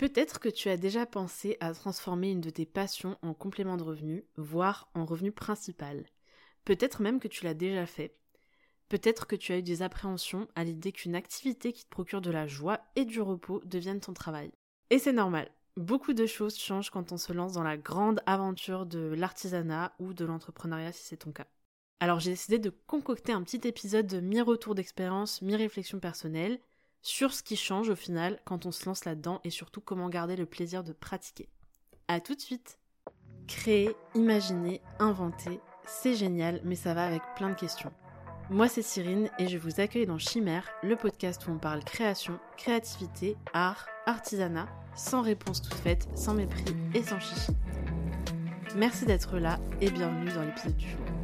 Peut-être que tu as déjà pensé à transformer une de tes passions en complément de revenu, voire en revenu principal. Peut-être même que tu l'as déjà fait. Peut-être que tu as eu des appréhensions à l'idée qu'une activité qui te procure de la joie et du repos devienne ton travail. Et c'est normal. Beaucoup de choses changent quand on se lance dans la grande aventure de l'artisanat ou de l'entrepreneuriat si c'est ton cas. Alors j'ai décidé de concocter un petit épisode de mi-retour d'expérience, mi-réflexion personnelle, sur ce qui change au final quand on se lance là-dedans et surtout comment garder le plaisir de pratiquer. A tout de suite Créer, imaginer, inventer, c'est génial, mais ça va avec plein de questions. Moi c'est Cyrine et je vous accueille dans Chimère, le podcast où on parle création, créativité, art, artisanat, sans réponse toute faite, sans mépris et sans chichi. Merci d'être là et bienvenue dans l'épisode du jour.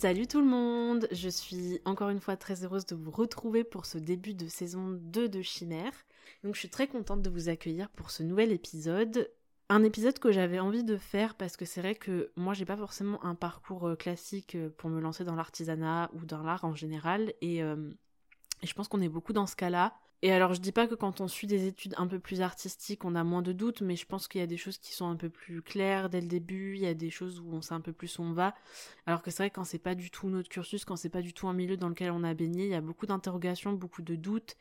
Salut tout le monde, je suis encore une fois très heureuse de vous retrouver pour ce début de saison 2 de Chimère. Donc je suis très contente de vous accueillir pour ce nouvel épisode. Un épisode que j'avais envie de faire parce que c'est vrai que moi j'ai pas forcément un parcours euh, classique euh, pour me lancer dans l'artisanat ou dans l'art en général et, euh, et je pense qu'on est beaucoup dans ce cas-là. Et alors je dis pas que quand on suit des études un peu plus artistiques, on a moins de doutes, mais je pense qu'il y a des choses qui sont un peu plus claires dès le début, il y a des choses où on sait un peu plus où on va. Alors que c'est vrai quand c'est pas du tout notre cursus, quand c'est pas du tout un milieu dans lequel on a baigné, il y a beaucoup d'interrogations, beaucoup de doutes.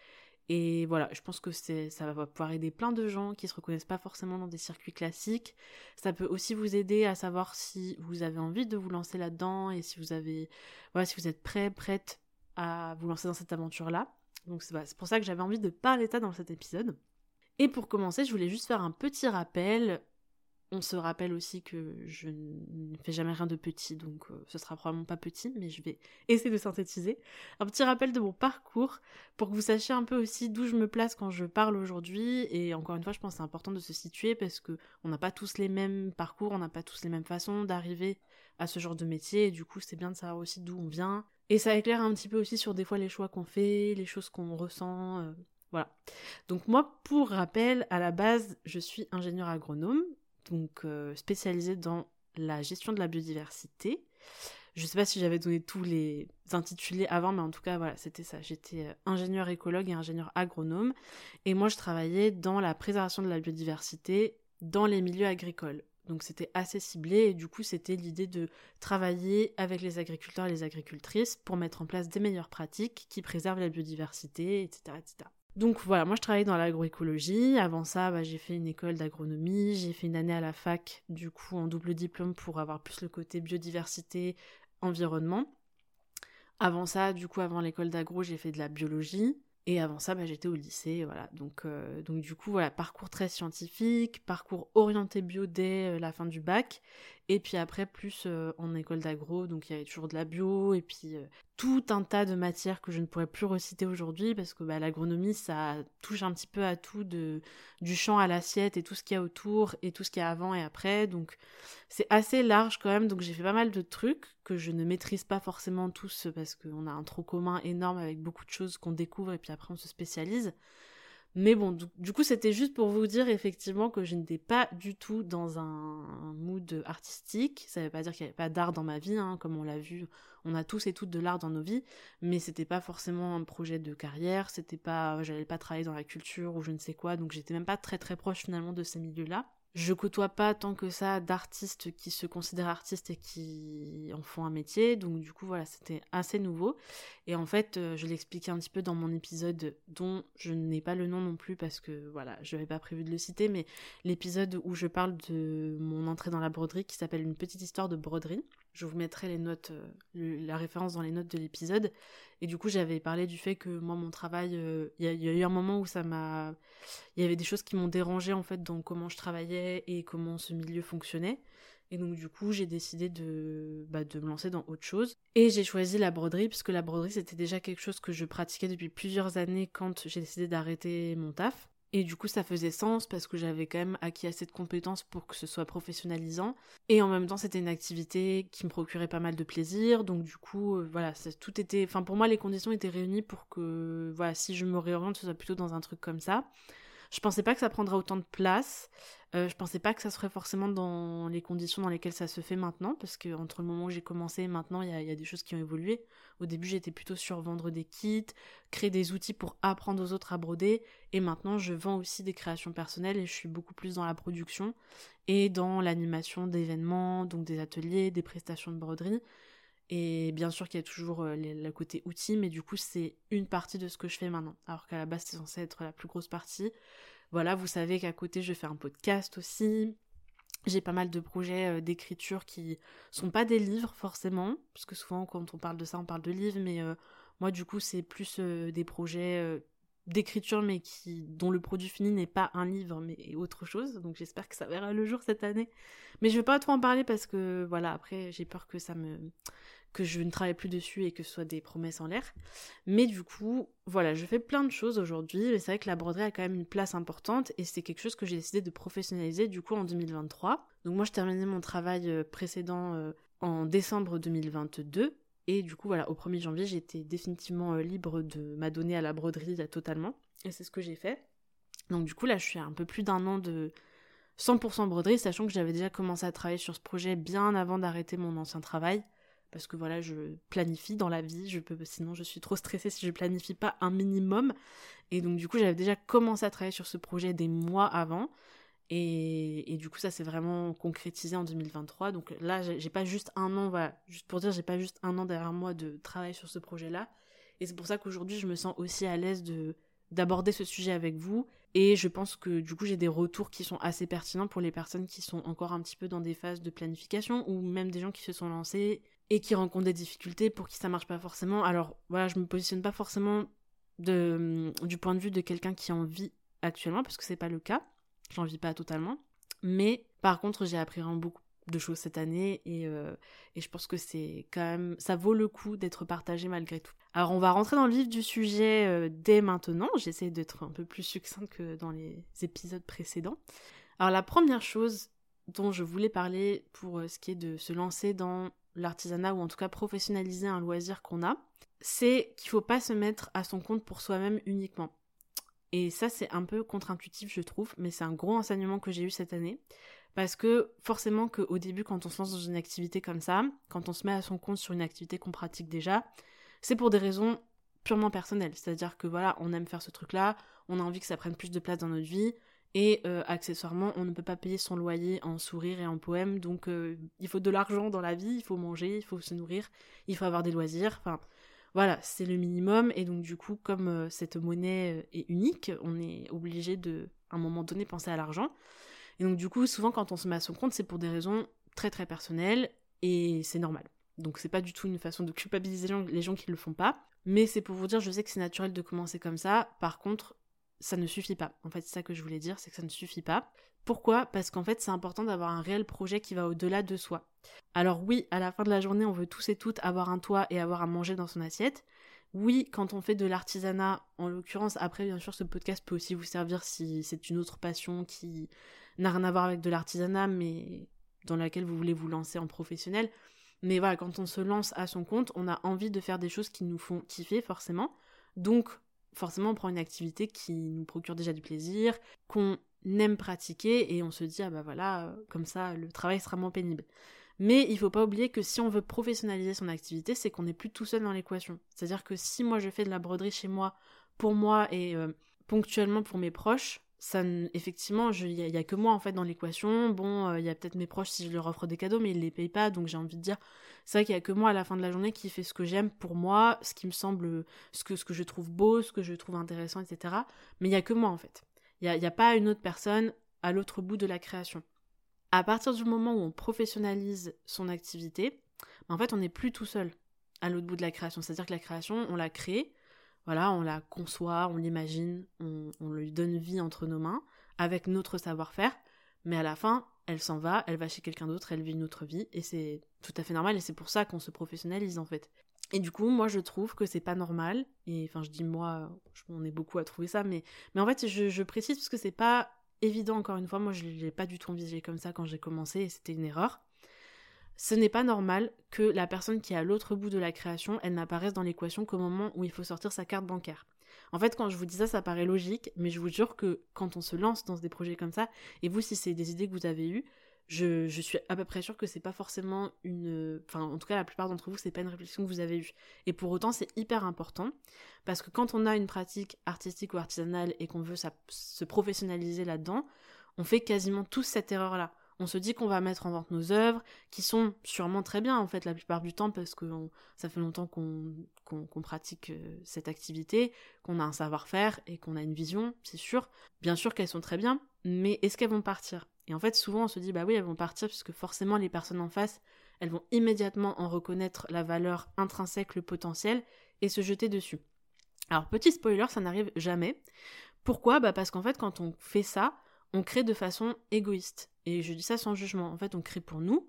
Et voilà, je pense que ça va pouvoir aider plein de gens qui se reconnaissent pas forcément dans des circuits classiques. Ça peut aussi vous aider à savoir si vous avez envie de vous lancer là-dedans et si vous avez voilà, si vous êtes prêt, prête à vous lancer dans cette aventure-là. Donc c'est pour ça que j'avais envie de parler de ça dans cet épisode. Et pour commencer, je voulais juste faire un petit rappel. On se rappelle aussi que je ne fais jamais rien de petit, donc euh, ce sera probablement pas petit, mais je vais essayer de synthétiser. Un petit rappel de mon parcours pour que vous sachiez un peu aussi d'où je me place quand je parle aujourd'hui. Et encore une fois, je pense que c'est important de se situer parce que on n'a pas tous les mêmes parcours, on n'a pas tous les mêmes façons d'arriver à ce genre de métier. Et du coup, c'est bien de savoir aussi d'où on vient, et ça éclaire un petit peu aussi sur des fois les choix qu'on fait, les choses qu'on ressent. Euh, voilà. Donc moi, pour rappel, à la base, je suis ingénieur agronome, donc euh, dans la gestion de la biodiversité. Je sais pas si j'avais donné tous les intitulés avant, mais en tout cas, voilà, c'était ça. J'étais euh, ingénieur écologue et ingénieur agronome. Et moi, je travaillais dans la préservation de la biodiversité dans les milieux agricoles. Donc c'était assez ciblé et du coup c'était l'idée de travailler avec les agriculteurs et les agricultrices pour mettre en place des meilleures pratiques qui préservent la biodiversité, etc. Donc voilà, moi je travaillais dans l'agroécologie. Avant ça, bah, j'ai fait une école d'agronomie, j'ai fait une année à la fac, du coup en double diplôme pour avoir plus le côté biodiversité, environnement. Avant ça, du coup, avant l'école d'agro, j'ai fait de la biologie. Et avant ça, bah, j'étais au lycée, voilà. Donc, euh, donc du coup, voilà, parcours très scientifique, parcours orienté bio dès euh, la fin du bac. Et puis après, plus euh, en école d'agro, donc il y avait toujours de la bio, et puis euh, tout un tas de matières que je ne pourrais plus reciter aujourd'hui, parce que bah, l'agronomie, ça touche un petit peu à tout, du champ à l'assiette, et tout ce qu'il y a autour, et tout ce qu'il y a avant et après. Donc c'est assez large quand même, donc j'ai fait pas mal de trucs que je ne maîtrise pas forcément tous, parce qu'on a un trop commun énorme avec beaucoup de choses qu'on découvre, et puis après on se spécialise. Mais bon, du, coup, c'était juste pour vous dire effectivement que je n'étais pas du tout dans un, mood artistique. Ça ne veut pas dire qu'il n'y avait pas d'art dans ma vie, hein, comme on l'a vu. On a tous et toutes de l'art dans nos vies, mais c'était pas forcément un projet de carrière. C'était pas, j'allais pas travailler dans la culture ou je ne sais quoi. Donc j'étais même pas très très proche finalement de ces milieux-là je côtoie pas tant que ça d'artistes qui se considèrent artistes et qui en font un métier, donc du coup voilà, c'était assez nouveau. Et en fait, euh, je l'expliquais un petit peu dans mon épisode dont je n'ai pas le nom non plus parce que voilà, je n'avais pas prévu de le citer, mais l'épisode où je parle de mon entrée dans la broderie qui s'appelle Une petite histoire de broderie. Je vous mettrai les notes, euh, la référence dans les notes de l'épisode. Et du coup, j'avais parlé du fait que moi, mon travail, euh, il y, a eu un moment où ça m'a, il y avait des choses qui m'ont dérangé en fait dans comment je travaillais et comment ce milieu fonctionnait. Et donc du coup, j'ai décidé de, bah, de me lancer dans autre chose. Et j'ai choisi la broderie, puisque la broderie, c'était déjà quelque chose que je pratiquais depuis plusieurs années quand j'ai décidé d'arrêter mon taf. Et du coup, ça faisait sens parce que j'avais quand même acquis assez de compétences pour que ce soit professionnalisant. Et en même temps, c'était une activité qui me procurait pas mal de plaisir. Donc du coup, euh, voilà, tout était... Enfin, pour moi, les conditions étaient réunies pour que, voilà, si je me réoriente, ce soit plutôt dans un truc comme ça. Je pensais pas que ça prendrait autant de place. Euh, je pensais pas que ça serait forcément dans les conditions dans lesquelles ça se fait maintenant, parce que entre le moment où j'ai commencé et maintenant, il y, y a, des choses qui ont évolué. Au début, j'étais plutôt sur vendre des kits, créer des outils pour apprendre aux autres à broder, et maintenant, je vends aussi des créations personnelles et je suis beaucoup plus dans la production et dans l'animation d'événements, donc des ateliers, des prestations de broderie. Et bien sûr qu'il y a toujours euh, le côté outil, mais du coup c'est une partie de ce que je fais maintenant. Alors qu'à la base c'est censé être la plus grosse partie. Voilà, vous savez qu'à côté je fais un podcast aussi. J'ai pas mal de projets euh, d'écriture qui sont pas des livres forcément, parce que souvent quand on parle de ça on parle de livres, mais euh, moi du coup c'est plus des projets d'écriture mais qui dont le produit fini n'est pas un livre mais autre chose donc j'espère que ça verra le jour cette année mais je vais pas trop en parler parce que voilà après j'ai peur que ça me que je ne travaille plus dessus et que ce soit des promesses en l'air. Mais du coup, voilà, je fais plein de choses aujourd'hui, mais c'est vrai que la broderie a quand même une place importante et c'est quelque chose que j'ai décidé de professionnaliser du coup en 2023. Donc moi je terminais mon travail euh, précédent euh, en décembre 2022 et du coup voilà, au 1er janvier j'étais définitivement euh, libre de m'adonner à la broderie totalement et c'est ce que j'ai fait. Donc du coup là je suis à un peu plus d'un an de 100% broderie, sachant que j'avais déjà commencé à travailler sur ce projet bien avant d'arrêter mon ancien travail parce que voilà, je planifie dans la vie, je peux, sinon je suis trop stressée si je planifie pas un minimum. Et donc du coup, j'avais déjà commencé à travailler sur ce projet des mois avant. Et, du coup, ça s'est vraiment concrétisé en 2023. Donc là, j'ai pas juste un an, voilà, juste pour dire, j'ai pas juste un an derrière moi de travail sur ce projet-là. Et c'est pour ça qu'aujourd'hui, je me sens aussi à l'aise de d'aborder ce sujet avec vous. Et je pense que du coup, j'ai des retours qui sont assez pertinents pour les personnes qui sont encore un petit peu dans des phases de planification ou même des gens qui se sont lancés et qui rencontrent des difficultés pour qui ça marche pas forcément. Alors voilà, je me positionne pas forcément de, du point de vue de quelqu'un qui en vit actuellement, parce que c'est pas le cas. J'en vis pas totalement. Mais par contre, j'ai appris vraiment beaucoup de choses cette année et, euh, et je pense que c'est quand même ça vaut le coup d'être partagé malgré tout. Alors on va rentrer dans le vif du sujet euh, dès maintenant. J'essaie d'être un peu plus succincte que dans les épisodes précédents. Alors la première chose dont je voulais parler pour euh, ce qui est de se lancer dans l'artisanat ou en tout cas professionnaliser un loisir qu'on a, c'est qu'il faut pas se mettre à son compte pour soi-même uniquement. Et ça c'est un peu contre-intuitif je trouve, mais c'est un gros enseignement que j'ai eu cette année. Parce que forcément qu'au début quand on se lance dans une activité comme ça, quand on se met à son compte sur une activité qu'on pratique déjà, c'est pour des raisons purement personnelles. C'est-à-dire que voilà, on aime faire ce truc-là, on a envie que ça prenne plus de place dans notre vie, et euh, accessoirement, on ne peut pas payer son loyer en sourire et en poème, donc euh, il faut de l'argent dans la vie, il faut manger, il faut se nourrir, il faut avoir des loisirs, enfin voilà, c'est le minimum, et donc du coup, comme euh, cette monnaie est unique, on est obligé de, à un moment donné, penser à l'argent. Et donc du coup, souvent quand on se met à son compte, c'est pour des raisons très très personnelles, et c'est normal. Donc c'est pas du tout une façon de culpabiliser les gens, qui le font pas, mais c'est pour vous dire, je sais que c'est naturel de commencer comme ça, par contre, ça ne suffit pas. En fait, c'est ça que je voulais dire, c'est que ça ne suffit pas. Pourquoi? Parce qu'en fait, c'est important d'avoir un réel projet qui va au-delà de soi. Alors oui, à la fin de la journée, on veut tous et toutes avoir un toit et avoir à manger dans son assiette. Oui, quand on fait de l'artisanat, en l'occurrence, après, bien sûr, ce podcast peut aussi vous servir si c'est une autre passion qui n'a rien à voir avec de l'artisanat, mais dans laquelle vous voulez vous lancer en professionnel. Mais voilà, quand on se lance à son compte, on a envie de faire des choses qui nous font kiffer, forcément. Donc, forcément on prend une activité qui nous procure déjà du plaisir, qu'on aime pratiquer et on se dit ah bah voilà, comme ça le travail sera moins pénible. Mais il faut pas oublier que si on veut professionnaliser son activité, c'est qu'on n'est plus tout seul dans l'équation. C'est-à-dire que si moi je fais de la broderie chez moi, pour moi et euh, ponctuellement pour mes proches, effectivement il y, a que moi en fait dans l'équation. Bon euh, il y a peut-être mes proches si je leur offre des cadeaux mais ils les payent pas donc j'ai envie de dire c'est vrai qu'il y a que moi à la fin de la journée qui fait ce que j'aime pour moi ce qui me semble ce que ce que je trouve beau ce que je trouve intéressant etc mais il y a que moi en fait. Il y a, a pas une autre personne à l'autre bout de la création. À partir du moment où on professionnalise son activité en fait on n'est plus tout seul à l'autre bout de la création. C'est à dire que la création on l'a créée voilà, on la conçoit, on l'imagine, on, lui donne vie entre nos mains avec notre savoir-faire, mais à la fin, elle s'en va, elle va chez quelqu'un d'autre, elle vit une autre vie, et c'est tout à fait normal, et c'est pour ça qu'on se professionnalise en fait. Et du coup, moi je trouve que c'est pas normal, et enfin je dis moi, on est beaucoup à trouver ça, mais, mais en fait je, je précise parce que c'est pas évident encore une fois, moi je l'ai pas du tout envisagé comme ça quand j'ai commencé, et c'était une erreur ce n'est pas normal que la personne qui est à l'autre bout de la création, elle n'apparaisse dans l'équation qu'au moment où il faut sortir sa carte bancaire. En fait, quand je vous dis ça, ça paraît logique, mais je vous jure que quand on se lance dans des projets comme ça, et vous, si c'est des idées que vous avez eues, je, suis à peu près sûre que c'est pas forcément une. Enfin, en tout cas, la plupart d'entre vous, c'est pas une réflexion que vous avez eue. Et pour autant, c'est hyper important parce que quand on a une pratique artistique ou artisanale et qu'on veut se professionnaliser là-dedans, on fait quasiment tous cette erreur-là. On se dit qu'on va mettre en vente nos œuvres, qui sont sûrement très bien en fait la plupart du temps parce que ça fait longtemps qu'on pratique euh, cette activité, qu'on a un savoir-faire et qu'on a une vision, c'est sûr. Bien sûr qu'elles sont très bien, mais est-ce qu'elles vont partir? Et en fait souvent on se dit bah oui elles vont partir puisque forcément les personnes en face elles vont immédiatement en reconnaître la valeur intrinsèque, le potentiel et se jeter dessus. Alors petit spoiler, ça n'arrive jamais. Pourquoi? Bah parce qu'en fait quand on fait ça, on crée de façon égoïste. Et je dis ça sans jugement. En fait, on crée pour nous,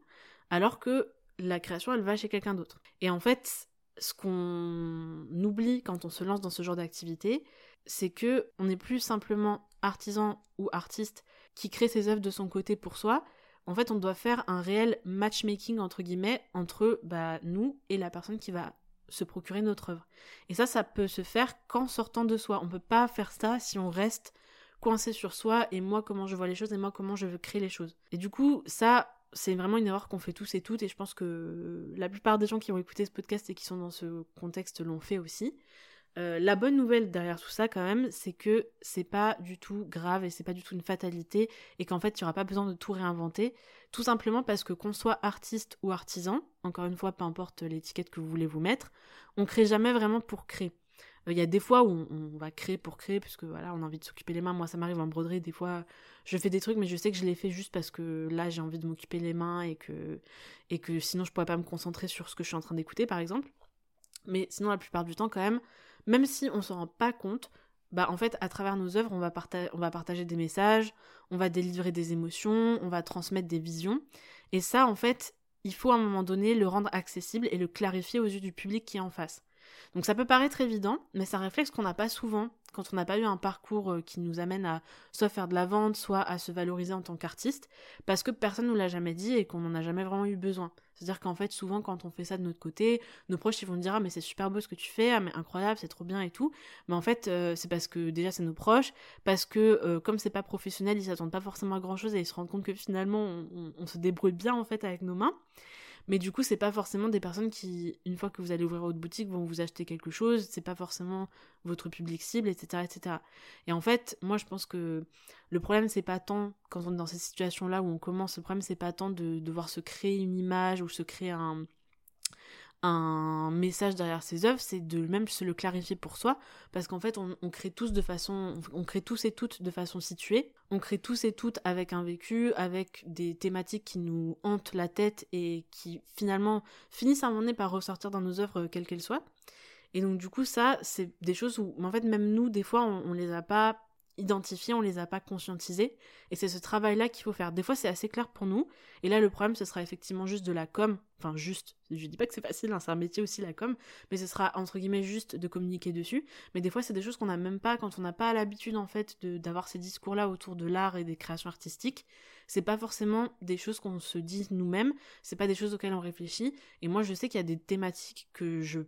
alors que la création, elle va chez quelqu'un d'autre. Et en fait, ce qu'on oublie quand on se lance dans ce genre d'activité, c'est que on n'est plus simplement artisan ou artiste qui crée ses œuvres de son côté pour soi. En fait, on doit faire un réel matchmaking entre guillemets entre bah, nous et la personne qui va se procurer notre œuvre. Et ça, ça peut se faire qu'en sortant de soi. On peut pas faire ça si on reste coincé sur soi et moi comment je vois les choses et moi comment je veux créer les choses. Et du coup, ça, c'est vraiment une erreur qu'on fait tous et toutes et je pense que la plupart des gens qui ont écouté ce podcast et qui sont dans ce contexte l'ont fait aussi. Euh, la bonne nouvelle derrière tout ça quand même, c'est que c'est pas du tout grave et c'est pas du tout une fatalité et qu'en fait il n'y aura pas besoin de tout réinventer, tout simplement parce que qu'on soit artiste ou artisan, encore une fois peu importe l'étiquette que vous voulez vous mettre, on crée jamais vraiment pour créer. Il y a des fois où on, va créer pour créer, puisque voilà, on a envie de s'occuper les mains. Moi, ça m'arrive en broderie, des fois, je fais des trucs, mais je sais que je les fais juste parce que là, j'ai envie de m'occuper les mains et que, sinon, je pourrais pas me concentrer sur ce que je suis en train d'écouter, par exemple. Mais sinon, la plupart du temps, quand même, même si on s'en rend pas compte, bah en fait, à travers nos œuvres, on va, on va partager des messages, on va délivrer des émotions, on va transmettre des visions. Et ça, en fait, il faut à un moment donné le rendre accessible et le clarifier aux yeux du public qui est en face. Donc ça peut paraître évident, mais ça réflexe qu'on n'a pas souvent quand on n'a pas eu un parcours euh, qui nous amène à soit faire de la vente, soit à se valoriser en tant qu'artiste, parce que personne ne nous l'a jamais dit et qu'on n'en a jamais vraiment eu besoin. C'est-à-dire qu'en fait, souvent, quand on fait ça de notre côté, nos proches, ils vont dire, ah, mais c'est super beau ce que tu fais, ah, mais incroyable, c'est trop bien et tout. Mais en fait, euh, c'est parce que déjà, c'est nos proches, parce que euh, comme c'est pas professionnel, ils s'attendent pas forcément à grand chose et ils se rendent compte que finalement, on, on se débrouille bien, en fait, avec nos mains. Mais du coup, c'est pas forcément des personnes qui, une fois que vous allez ouvrir votre boutique, vont vous acheter quelque chose. C'est pas forcément votre public cible, etc., etc. Et en fait, moi, je pense que le problème, c'est pas tant quand on est dans ces situations-là où on commence. Le problème, c'est pas tant de devoir se créer une image ou se créer un, un message derrière ses œuvres, c'est de même se le clarifier pour soi, parce qu'en fait, on, crée tous de façon, on crée tous et toutes de façon située, on crée tous et toutes avec un vécu, avec des thématiques qui nous hantent la tête et qui finalement finissent à un moment donné par ressortir dans nos œuvres, quelles qu'elles soient. Et donc du coup, ça, c'est des choses où, en fait, même nous, des fois, on, on les a pas identifiés, on les a pas conscientisés. Et c'est ce travail-là qu'il faut faire. Des fois, c'est assez clair pour nous. Et là, le problème, ce sera effectivement juste de la com. Enfin, juste. Je dis pas que c'est facile, hein, c'est un métier aussi, la com. Mais ce sera, entre guillemets, juste de communiquer dessus. Mais des fois, c'est des choses qu'on n'a même pas, quand on n'a pas l'habitude, en fait, d'avoir ces discours-là autour de l'art et des créations artistiques c'est pas forcément des choses qu'on se dit nous-mêmes, c'est pas des choses auxquelles on réfléchit. Et moi, je sais qu'il y a des thématiques que je.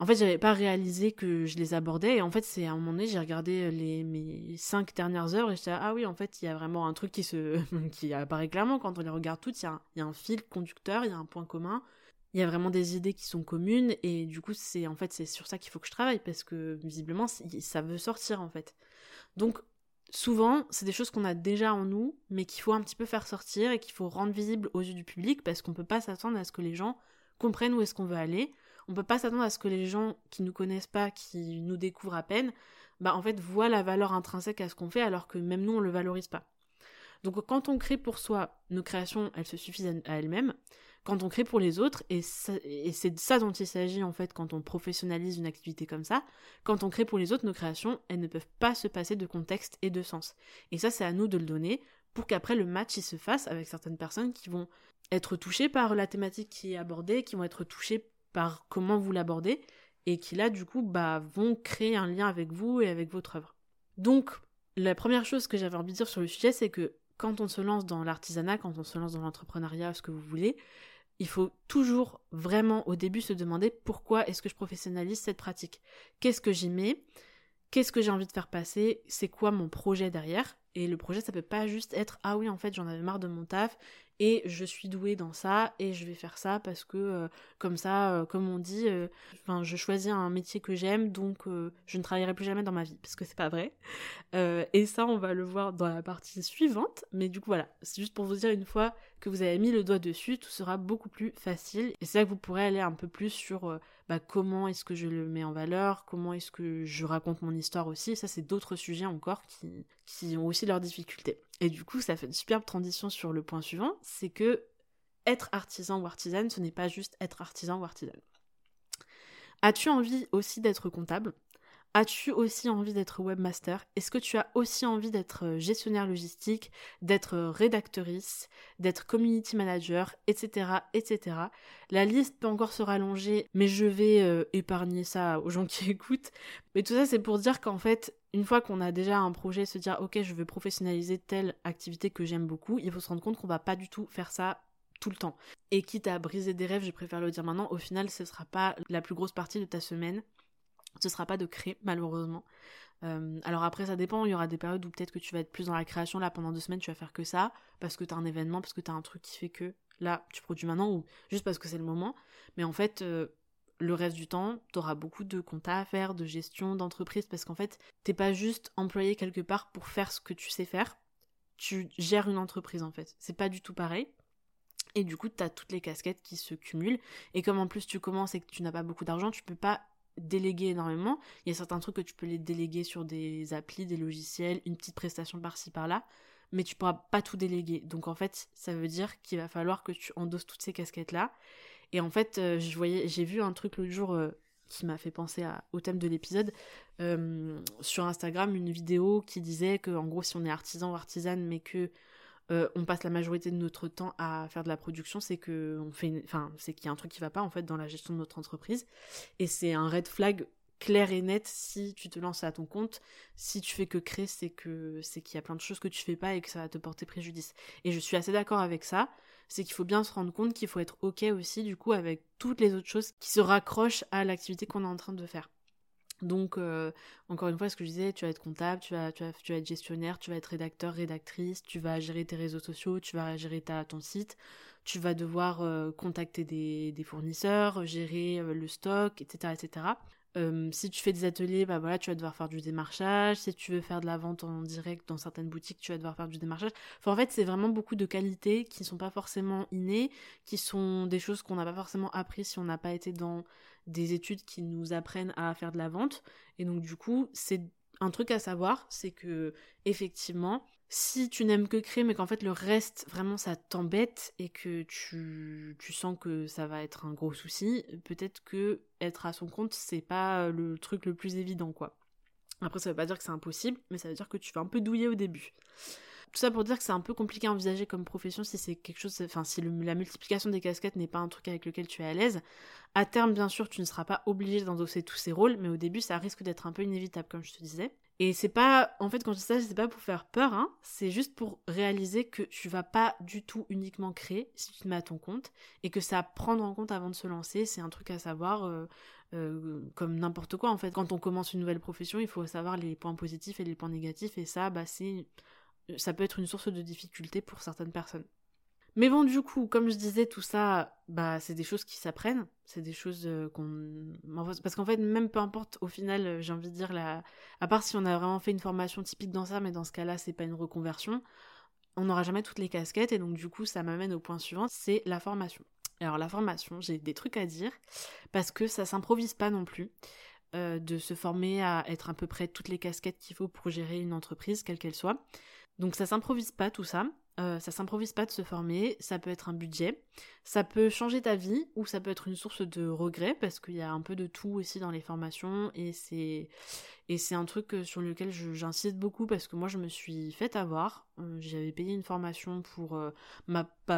En fait, j'avais pas réalisé que je les abordais. Et en fait, c'est à un moment donné, j'ai regardé les, mes cinq dernières heures et j'étais ah oui, en fait, il y a vraiment un truc qui se. qui apparaît clairement quand on les regarde toutes. Il y a un fil conducteur, il y a un point commun il y a vraiment des idées qui sont communes et du coup c'est en fait sur ça qu'il faut que je travaille parce que visiblement ça veut sortir en fait. Donc souvent, c'est des choses qu'on a déjà en nous, mais qu'il faut un petit peu faire sortir et qu'il faut rendre visible aux yeux du public parce qu'on peut pas s'attendre à ce que les gens comprennent où est-ce qu'on veut aller. On peut pas s'attendre à ce que les gens qui nous connaissent pas, qui nous découvrent à peine, bah en fait voient la valeur intrinsèque à ce qu'on fait alors que même nous on le valorise pas. Donc quand on crée pour soi, nos créations, elles se suffisent à elles-mêmes quand on crée pour les autres, et, c'est de ça dont il s'agit en fait quand on professionnalise une activité comme ça, quand on crée pour les autres, nos créations, elles ne peuvent pas se passer de contexte et de sens. Et ça, c'est à nous de le donner pour qu'après le match il se fasse avec certaines personnes qui vont être touchées par la thématique qui est abordée, qui vont être touchées par comment vous l'abordez, et qui là, du coup, bah, vont créer un lien avec vous et avec votre œuvre. Donc, la première chose que j'avais envie de dire sur le sujet, c'est que quand on se lance dans l'artisanat, quand on se lance dans l'entrepreneuriat, ce que vous voulez, il faut toujours vraiment au début se demander pourquoi est-ce que je professionnalise cette pratique. Qu'est-ce que j'y mets? Qu'est-ce que j'ai envie de faire passer, c'est quoi mon projet derrière? Et le projet, ça peut pas juste être ah oui, en fait, j'en avais marre de mon taf et je suis douée dans ça et je vais faire ça parce que euh, comme ça, euh, comme on dit, euh, je choisis un métier que j'aime donc je ne travaillerai plus jamais dans ma vie parce que c'est pas vrai. et ça, on va le voir dans la partie suivante. Mais du coup, voilà, c'est juste pour vous dire une fois que vous avez mis le doigt dessus, tout sera beaucoup plus facile. Et c'est là que vous pourrez aller un peu plus sur bah, comment est-ce que je le mets en valeur, comment est-ce que je raconte mon histoire aussi. Ça, c'est d'autres sujets encore qui, qui ont aussi leurs difficultés. Et du coup, ça fait une superbe transition sur le point suivant, c'est que être artisan ou artisane, ce n'est pas juste être artisan ou artisane. As-tu envie aussi d'être comptable? As-tu aussi envie d'être webmaster? Est-ce que tu as aussi envie d'être euh, gestionnaire logistique, d'être euh, rédactrice, d'être community manager, etc., etc. La liste peut encore se rallonger, mais je vais euh, épargner ça aux gens qui écoutent. Mais tout ça, c'est pour dire qu'en fait, une fois qu'on a déjà un projet, se dire ok, je veux professionnaliser telle activité que j'aime beaucoup, il faut se rendre compte qu'on va pas du tout faire ça tout le temps. Et quitte à briser des rêves, je préfère le dire maintenant, au final, ce sera pas la plus grosse partie de ta semaine ce sera pas de créer malheureusement. Euh, alors après ça dépend, il y aura des périodes où peut-être que tu vas être plus dans la création, là pendant deux semaines tu vas faire que ça, parce que tu as un événement, parce que tu as un truc qui fait que là tu produis maintenant, ou juste parce que c'est le moment. Mais en fait, euh, le reste du temps, tu auras beaucoup de compta à faire, de gestion, d'entreprise, parce qu'en fait, t'es pas juste employé quelque part pour faire ce que tu sais faire, tu gères une entreprise en fait. C'est pas du tout pareil. Et du coup, tu as toutes les casquettes qui se cumulent. Et comme en plus tu commences et que tu n'as pas beaucoup d'argent, tu peux pas déléguer énormément. Il y a certains trucs que tu peux les déléguer sur des applis, des logiciels, une petite prestation par-ci par-là, mais tu pourras pas tout déléguer. Donc en fait, ça veut dire qu'il va falloir que tu endosses toutes ces casquettes-là. Et en fait, euh, je voyais, j'ai vu un truc l'autre jour euh, qui m'a fait penser au thème de l'épisode euh, sur Instagram, une vidéo qui disait que en gros, si on est artisan ou artisane, mais que euh, on passe la majorité de notre temps à faire de la production, c'est que on fait, enfin, qu'il y a un truc qui va pas en fait dans la gestion de notre entreprise, et c'est un red flag clair et net si tu te lances à ton compte. Si tu fais que créer, c'est que c'est qu'il y a plein de choses que tu fais pas et que ça va te porter préjudice. Et je suis assez d'accord avec ça. C'est qu'il faut bien se rendre compte qu'il faut être ok aussi du coup avec toutes les autres choses qui se raccrochent à l'activité qu'on est en train de faire. Donc, euh, encore une fois, ce que je disais, tu vas être comptable, tu vas, tu, vas, tu être gestionnaire, tu vas être rédacteur, rédactrice, tu vas gérer tes réseaux sociaux, tu vas gérer ta, ton site, tu vas devoir euh, contacter des, des, fournisseurs, gérer euh, le stock, etc., etc. si tu fais des ateliers, bah voilà, tu vas devoir faire du démarchage. Si tu veux faire de la vente en direct dans certaines boutiques, tu vas devoir faire du démarchage. En fait, c'est vraiment beaucoup de qualités qui ne sont pas forcément innées, qui sont des choses qu'on n'a pas forcément appris si on n'a pas été dans des études qui nous apprennent à faire de la vente. Et donc du coup, c'est un truc à savoir, c'est que effectivement, si tu n'aimes que créer, mais qu'en fait le reste vraiment ça t'embête et que tu, tu sens que ça va être un gros souci, peut-être que être à son compte c'est pas le truc le plus évident quoi. Après ça veut pas dire que c'est impossible, mais ça veut dire que tu vas un peu douiller au début. Tout ça pour dire que c'est un peu compliqué à envisager comme profession si c'est quelque chose, enfin si la multiplication des casquettes n'est pas un truc avec lequel tu es à l'aise. À terme, bien sûr, tu ne seras pas obligé d'endosser tous ces rôles, mais au début, ça risque d'être un peu inévitable, comme je te disais. Et c'est pas, en fait, quand je dis ça, c'est pas pour faire peur, hein, c'est juste pour réaliser que tu vas pas du tout uniquement créer si tu te mets à ton compte, et que ça à prendre en compte avant de se lancer, c'est un truc à savoir, euh, euh, comme n'importe quoi, en fait. Quand on commence une nouvelle profession, il faut savoir les points positifs et les points négatifs, et ça, bah, c'est ça peut être une source de difficulté pour certaines personnes. Mais bon, du coup, comme je disais, tout ça, bah, c'est des choses qui s'apprennent. C'est des choses euh, qu'on. Parce qu'en fait, même peu importe, au final, euh, j'ai envie de dire, à part si on a vraiment fait une formation typique dans ça, mais dans ce cas-là, c'est pas une reconversion, on n'aura jamais toutes les casquettes. Et donc, du coup, ça m'amène au point suivant c'est la formation. Alors, la formation, j'ai des trucs à dire, parce que ça s'improvise pas non plus. Euh, de se former à être à peu près toutes les casquettes qu'il faut pour gérer une entreprise, quelle qu'elle soit. Donc ça s'improvise pas tout ça. Euh, ça s'improvise pas de se former, ça peut être un budget, ça peut changer ta vie ou ça peut être une source de regret parce qu'il y a un peu de tout aussi dans les formations et c'est et c'est un truc euh, sur lequel j'insiste beaucoup parce que moi je me suis fait avoir, euh, j'avais payé une formation pour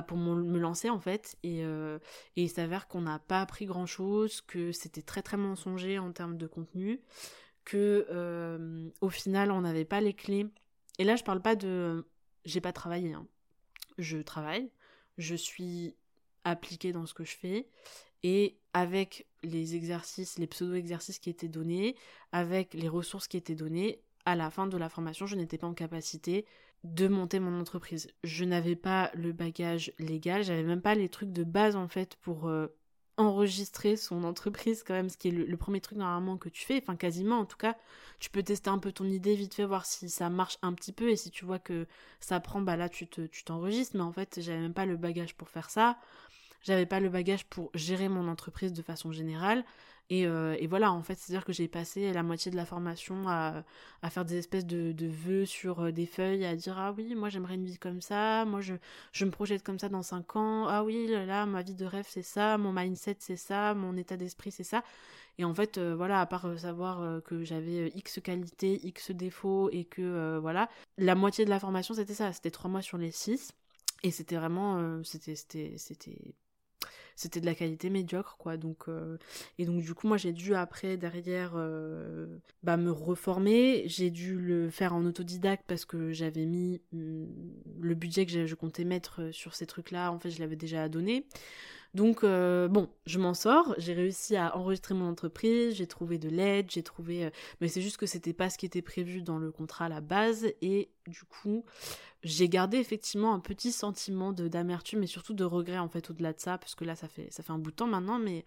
pour me lancer en fait. Et, et il s'avère qu'on n'a pas appris grand chose, que c'était très très mensonger en termes de contenu, que au final on n'avait pas les clés et là, je parle pas de. J'ai pas travaillé. Hein. Je travaille. Je suis appliquer dans ce que je fais. Et avec les exercices, les pseudo-exercices qui étaient donnés, avec les ressources qui étaient données, à la fin de la formation, je n'étais pas en capacité de monter mon entreprise. Je n'avais pas le bagage légal, j'avais même pas les trucs de base en fait pour euh, enregistrer son entreprise quand même, ce qui est le, premier truc normalement que tu fais, enfin quasiment en tout cas, tu peux tester un peu ton idée vite fait, voir si ça marche un petit peu. Et si tu vois que ça prend, bah là tu t'enregistres, mais en fait j'avais même pas le bagage pour faire ça, j'avais pas le bagage pour gérer mon entreprise de façon générale, euh, et, voilà, en fait, c'est-à-dire que j'ai passé la moitié de la formation à, faire des espèces de, vœux sur euh, des feuilles, à dire Ah oui, moi j'aimerais une vie comme ça, moi je, je me projette comme ça dans 5 ans, ah oui, là, ma vie de rêve c'est ça, mon mindset c'est ça, mon état d'esprit c'est ça. Et en fait, euh, voilà, à part savoir que j'avais X qualités, X défauts et que voilà, la moitié de la formation c'était ça, c'était 3 mois sur les 6. Et c'était vraiment, c'était, c'était c'était de la qualité médiocre quoi. Donc euh, et donc du coup moi j'ai dû après derrière euh, bah, me reformer. J'ai dû le faire en autodidacte parce que j'avais mis mm, le budget que je comptais mettre sur ces trucs là en fait je l'avais déjà donné. Donc euh, bon, je m'en sors, j'ai réussi à enregistrer mon entreprise, j'ai trouvé de l'aide, j'ai trouvé mais c'est juste que c'était pas ce qui était prévu dans le contrat à la base. Et du coup, j'ai gardé effectivement un petit sentiment d'amertume et surtout de regret en fait au-delà de ça parce que là ça fait ça fait un bout de temps maintenant mais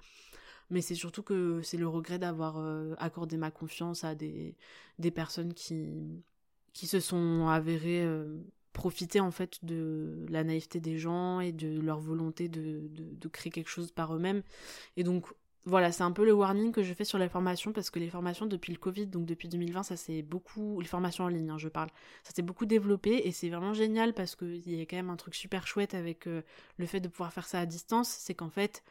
mais c'est surtout que c'est le regret d'avoir euh, accordé ma confiance à des des personnes qui qui se sont avérées euh, profiter en fait de la naïveté des gens et de leur volonté de, de, de créer quelque chose par eux-mêmes. Et donc voilà, c'est un peu le warning que je fais sur les formations parce que les formations depuis le Covid, donc depuis 2020, ça s'est beaucoup, les formations en ligne, hein, je parle, ça s'est beaucoup développé et c'est vraiment génial parce qu'il y a quand même un truc super chouette avec euh, le fait de pouvoir faire ça à distance, c'est qu'en fait,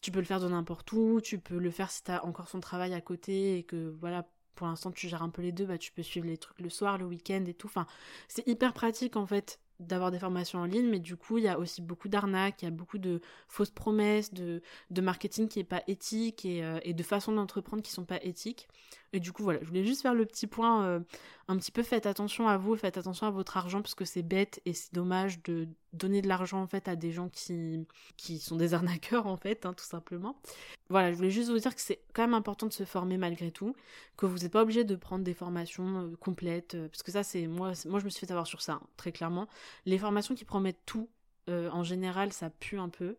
tu peux le faire de n'importe où, tu peux le faire si t'as encore son travail à côté et que voilà, pour l'instant tu gères un peu les deux, bah tu peux suivre les trucs le soir, le week-end et tout. Enfin, c'est hyper pratique en fait d'avoir des formations en ligne, mais du coup, il y a aussi beaucoup d'arnaques, il y a beaucoup de fausses promesses, de, de marketing qui est pas éthique et, euh, et de façons d'entreprendre qui sont pas éthiques. Et du coup, voilà, je voulais juste faire le petit point, euh, un petit peu faites attention à vous, faites attention à votre argent, parce que c'est bête et c'est dommage de donner de l'argent en fait à des gens qui, qui sont des arnaqueurs en fait, hein, tout simplement. Voilà, je voulais juste vous dire que c'est quand même important de se former malgré tout, que vous n'êtes pas obligé de prendre des formations euh, complètes, euh, parce que ça c'est moi, je me suis fait avoir sur ça, hein, très clairement. Les formations qui promettent tout, en général, ça pue un peu.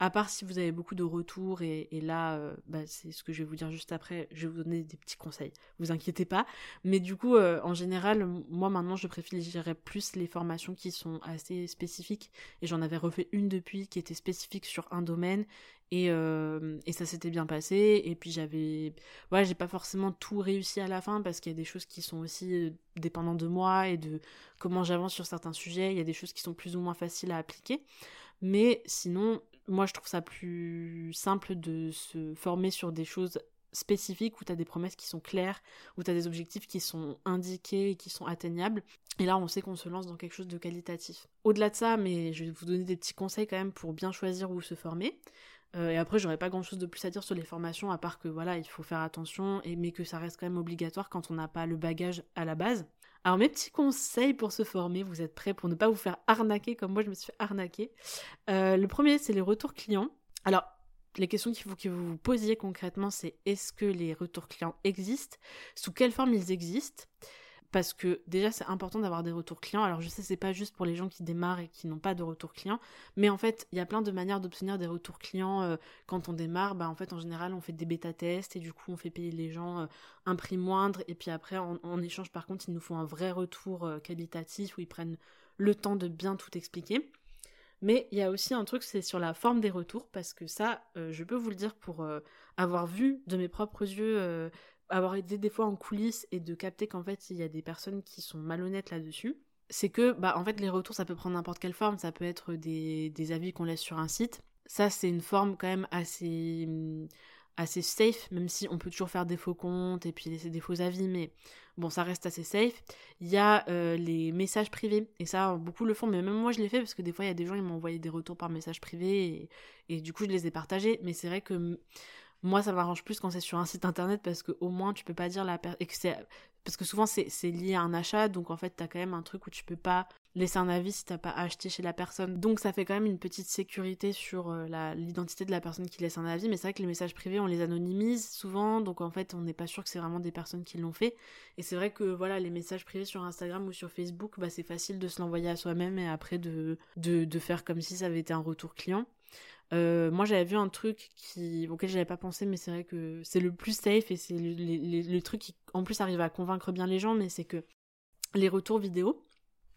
À part si vous avez beaucoup de retours, et, là, euh, bah, c'est ce que je vais vous dire juste après, je vais vous donner des petits conseils, vous inquiétez pas. Mais du coup, euh, en général, moi maintenant, je privilégierais plus les formations qui sont assez spécifiques, et j'en avais refait une depuis qui était spécifique sur un domaine, et, euh, et ça s'était bien passé, et puis j'avais... Voilà, j'ai pas forcément tout réussi à la fin, parce qu'il y a des choses qui sont aussi dépendantes de moi, et de comment j'avance sur certains sujets, il y a des choses qui sont plus ou moins faciles à appliquer. Mais sinon, moi, je trouve ça plus simple de se former sur des choses spécifiques où tu as des promesses qui sont claires, où tu as des objectifs qui sont indiqués et qui sont atteignables. Et là, on sait qu'on se lance dans quelque chose de qualitatif. Au-delà de ça, mais je vais vous donner des petits conseils quand même pour bien choisir où se former. Euh, et après, j'aurais pas grand chose de plus à dire sur les formations, à part que voilà, il faut faire attention, mais que ça reste quand même obligatoire quand on n'a pas le bagage à la base. Alors mes petits conseils pour se former, vous êtes prêts pour ne pas vous faire arnaquer comme moi je me suis fait arnaquer? Euh, le premier c'est les retours clients. Alors les questions qu'il faut que vous vous posiez concrètement c'est est-ce que les retours clients existent? Sous quelle forme ils existent? Parce que déjà c'est important d'avoir des retours clients. Alors je sais c'est pas juste pour les gens qui démarrent et qui n'ont pas de retours clients, mais en fait il y a plein de manières d'obtenir des retours clients euh, quand on démarre. Bah en fait en général on fait des bêta tests et du coup on fait payer les gens euh, un prix moindre et puis après en, échange par contre ils nous font un vrai retour euh, qualitatif où ils prennent le temps de bien tout expliquer. Mais il y a aussi un truc, c'est sur la forme des retours, parce que ça, je peux vous le dire pour avoir vu de mes propres yeux avoir été des fois en coulisses et de capter qu'en fait il y a des personnes qui sont malhonnêtes là-dessus, c'est que bah en fait les retours ça peut prendre n'importe quelle forme, ça peut être des, des avis qu'on laisse sur un site. Ça c'est une forme quand même assez assez safe, même si on peut toujours faire des faux comptes et puis laisser des faux avis, mais bon, ça reste assez safe. Il y a euh, les messages privés, et ça, beaucoup le font, mais même moi je l'ai fait parce que des fois, il y a des gens, ils m'ont envoyé des retours par message privé, et, et, du coup, je les ai partagés, mais c'est vrai que moi, ça m'arrange plus quand c'est sur un site internet parce que au moins tu peux pas dire la personne. Parce que souvent c'est lié à un achat, donc en fait t'as quand même un truc où tu peux pas laisser un avis si t'as pas acheté chez la personne. Donc ça fait quand même une petite sécurité sur euh, l'identité de la personne qui laisse un avis. Mais c'est vrai que les messages privés, on les anonymise souvent, donc en fait, on n'est pas sûr que c'est vraiment des personnes qui l'ont fait. Et c'est vrai que voilà, les messages privés sur Instagram ou sur Facebook, bah, c'est facile de se l'envoyer à soi-même et après de, faire comme si ça avait été un retour client. Euh, moi, j'avais vu un truc qui, auquel j'avais pas pensé, mais c'est vrai que c'est le plus safe et c'est le, truc qui, en plus, arrive à convaincre bien les gens, mais c'est que les retours vidéo,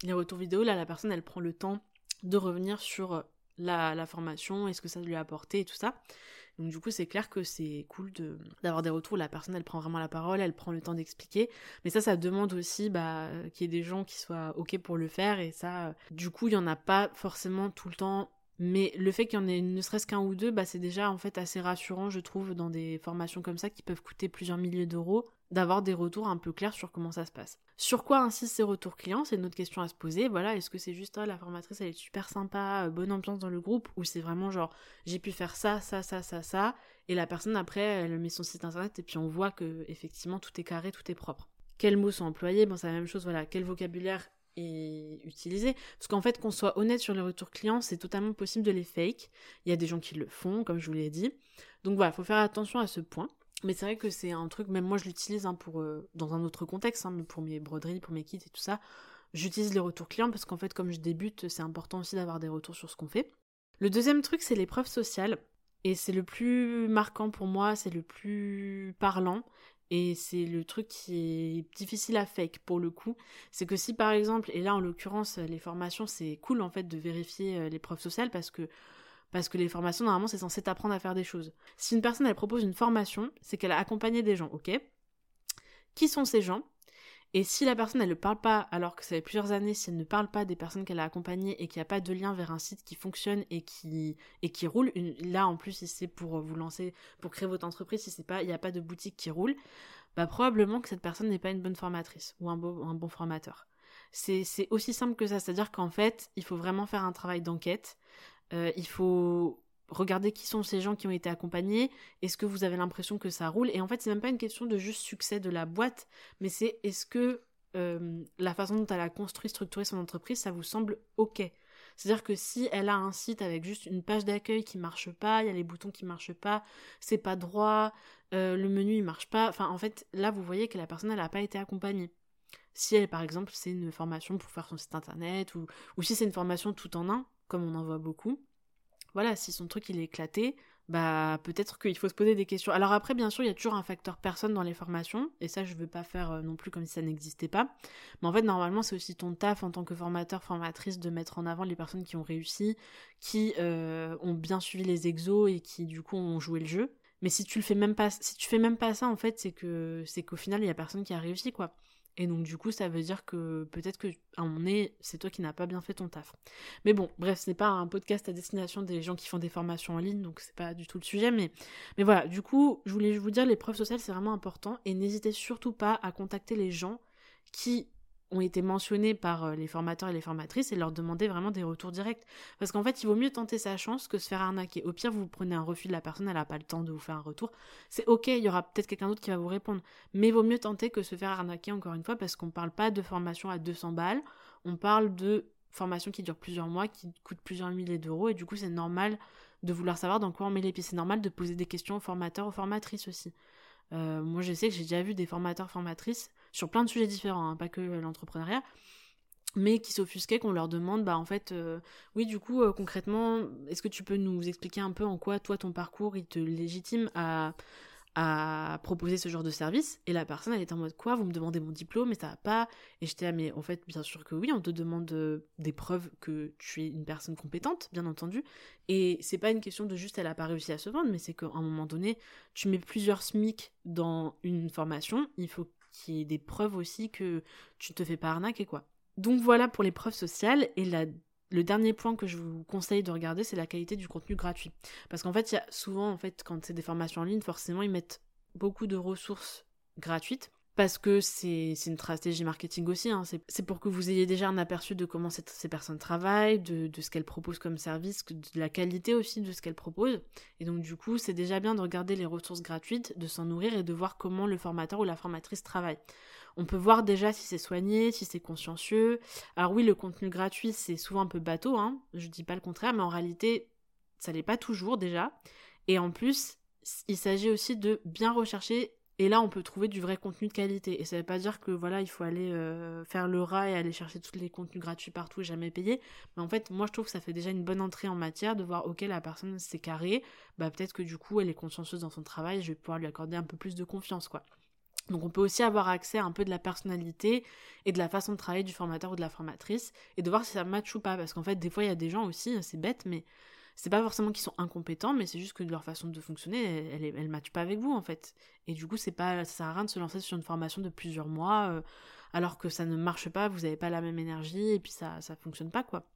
les retours vidéo, là, la personne, elle prend le temps de revenir sur la, formation et ce que ça lui a apporté et tout ça. Donc du coup, c'est clair que c'est cool de d'avoir des retours. La personne, elle prend vraiment la parole, elle prend le temps d'expliquer. Mais ça, ça demande aussi bah, qu'il y ait des gens qui soient ok pour le faire. Et ça, du coup, il y en a pas forcément tout le temps mais le fait qu'il y en ait ne serait-ce qu'un ou deux, bah, c'est déjà en fait assez rassurant, je trouve, dans des formations comme ça qui peuvent coûter plusieurs milliers d'euros, d'avoir des retours un peu clairs sur comment ça se passe. Sur quoi insistent ces retours clients? C'est une autre question à se poser. Voilà, est-ce que c'est juste oh, la formatrice elle est super sympa, euh, bonne ambiance dans le groupe, ou c'est vraiment genre j'ai pu faire ça, ça, ça, ça, ça, et la personne après elle met son site internet et puis on voit que effectivement tout est carré, tout est propre. Quels mots sont employés? Bon, c'est la même chose, voilà. Quel vocabulaire utiliser. Parce qu'en fait, qu'on soit honnête sur les retours clients, c'est totalement possible de les fake. Il y a des gens qui le font, comme je vous l'ai dit. Donc voilà, il faut faire attention à ce point. Mais c'est vrai que c'est un truc, même moi je l'utilise hein, pour euh, dans un autre contexte, hein, pour mes broderies, pour mes kits et tout ça. J'utilise les retours clients parce qu'en fait, comme je débute, c'est important aussi d'avoir des retours sur ce qu'on fait. Le deuxième truc, c'est l'épreuve sociale. Et c'est le plus marquant pour moi, c'est le plus parlant. Et c'est le truc qui est difficile à fake pour le coup. C'est que si par exemple, et là en l'occurrence les formations c'est cool en fait de vérifier euh, les preuves sociales parce que parce que les formations normalement c'est censé t'apprendre à faire des choses. Si une personne elle propose une formation, c'est qu'elle a accompagné des gens, ok? Qui sont ces gens? Et si la personne elle ne parle pas, alors que ça fait plusieurs années, si elle ne parle pas des personnes qu'elle a accompagnées et qu'il n'y a pas de lien vers un site qui fonctionne et qui et qui roule, là en plus si c'est pour vous lancer, pour créer votre entreprise, si c'est pas, il n'y a pas de boutique qui roule, bah probablement que cette personne n'est pas une bonne formatrice ou un, un bon formateur. C'est aussi simple que ça, c'est-à-dire qu'en fait, il faut vraiment faire un travail d'enquête. Euh, il faut regardez qui sont ces gens qui ont été accompagnés, est-ce que vous avez l'impression que ça roule? Et en fait, c'est même pas une question de juste succès de la boîte, mais c'est est-ce que euh, la façon dont elle a construit, structuré son entreprise, ça vous semble ok? C'est-à-dire que si elle a un site avec juste une page d'accueil qui marche pas, il y a les boutons qui marchent pas, c'est pas droit, euh, le menu il marche pas, enfin en fait là vous voyez que la personne elle a pas été accompagnée. Si elle par exemple c'est une formation pour faire son site internet ou, ou si c'est une formation tout en un, comme on en voit beaucoup, voilà, si son truc il est éclaté, bah peut-être qu'il faut se poser des questions. Alors après, bien sûr, il y a toujours un facteur personne dans les formations, et ça je veux pas faire euh, non plus comme si ça n'existait pas. Mais en fait, normalement, c'est aussi ton taf en tant que formateur, formatrice, de mettre en avant les personnes qui ont réussi, qui euh, ont bien suivi les exos et qui du coup ont joué le jeu. Mais si tu le fais même pas, si tu fais même pas ça, en fait, c'est que c'est qu'au final, il y a personne qui a réussi, quoi. Et donc du coup, ça veut dire que peut-être que à moment donné, c'est toi qui n'as pas bien fait ton taf. Mais bon, bref, ce n'est pas un podcast à destination des gens qui font des formations en ligne, donc c'est pas du tout le sujet. Mais, mais voilà, du coup, je voulais vous dire, l'épreuve sociale, c'est vraiment important. Et n'hésitez surtout pas à contacter les gens qui ont été mentionnés par euh, les formateurs et les formatrices et leur demander vraiment des retours directs. Parce qu'en fait, il vaut mieux tenter sa chance que se faire arnaquer. Au pire, vous prenez un refus de la personne, elle n'a pas le temps de vous faire un retour. C'est ok, il y aura peut-être quelqu'un d'autre qui va vous répondre. Mais il vaut mieux tenter que se faire arnaquer encore une fois parce qu'on ne parle pas de formation à 200 balles, on parle de formation qui dure plusieurs mois, qui coûte plusieurs milliers d'euros et du coup, c'est normal de vouloir savoir dans quoi on met les pieds. C'est normal de poser des questions aux formateurs, aux formatrices aussi. Euh, moi, je sais que j'ai déjà vu des formateurs, formatrices sur plein de sujets différents, hein, pas que l'entrepreneuriat, mais qui s'offusquaient qu'on leur demande, bah en fait, euh, oui, du coup, euh, concrètement, est-ce que tu peux nous expliquer un peu en quoi, toi, ton parcours, il te légitime à, proposer ce genre de service? Et la personne elle était en mode quoi? Vous me demandez mon diplôme mais ça va pas. Et j'étais là mais en fait bien sûr que oui on te demande euh, des preuves que tu es une personne compétente bien entendu. Et c'est pas une question de juste elle a pas réussi à se vendre mais c'est qu'à un moment donné tu mets plusieurs SMIC dans une formation il faut qu'il y ait des preuves aussi que tu te fais pas arnaquer quoi donc voilà pour les preuves sociales et la le dernier point que je vous conseille de regarder, c'est la qualité du contenu gratuit. Parce qu'en fait, il y a souvent, en fait, quand c'est des formations en ligne, forcément, ils mettent beaucoup de ressources gratuites. Parce que c'est une stratégie marketing aussi. Hein. C'est pour que vous ayez déjà un aperçu de comment ces personnes travaillent, de, ce qu'elles proposent comme service, de la qualité aussi de ce qu'elles proposent. Et donc, du coup, c'est déjà bien de regarder les ressources gratuites, de s'en nourrir et de voir comment le formateur ou la formatrice travaille. On peut voir déjà si c'est soigné, si c'est consciencieux. Alors oui, le contenu gratuit, c'est souvent un peu bateau, hein, je dis pas le contraire, mais en réalité, ça l'est pas toujours déjà. Et en plus, il s'agit aussi de bien rechercher et là, on peut trouver du vrai contenu de qualité. Et ça veut pas dire que voilà, il faut aller euh, faire le rat et aller chercher tous les contenus gratuits partout et jamais payer. Mais en fait, moi, je trouve que ça fait déjà une bonne entrée en matière de voir, ok, la personne s'est carrée. Bah, peut-être que du coup, elle est consciencieuse dans son travail. Je vais pouvoir lui accorder un peu plus de confiance, quoi. Donc on peut aussi avoir accès à un peu de la personnalité et de la façon de travailler du formateur ou de la formatrice et de voir si ça match ou pas. Parce qu'en fait, des fois, il y a des gens aussi, c'est bête, mais c'est pas forcément qu'ils sont incompétents, mais c'est juste que leur façon de fonctionner, elle, elle, elle, matche pas avec vous en fait. Et du coup, c'est pas, ça sert à rien de se lancer sur une formation de plusieurs mois, euh, alors que ça ne marche pas, vous avez pas la même énergie, et puis ça, ça fonctionne pas quoi.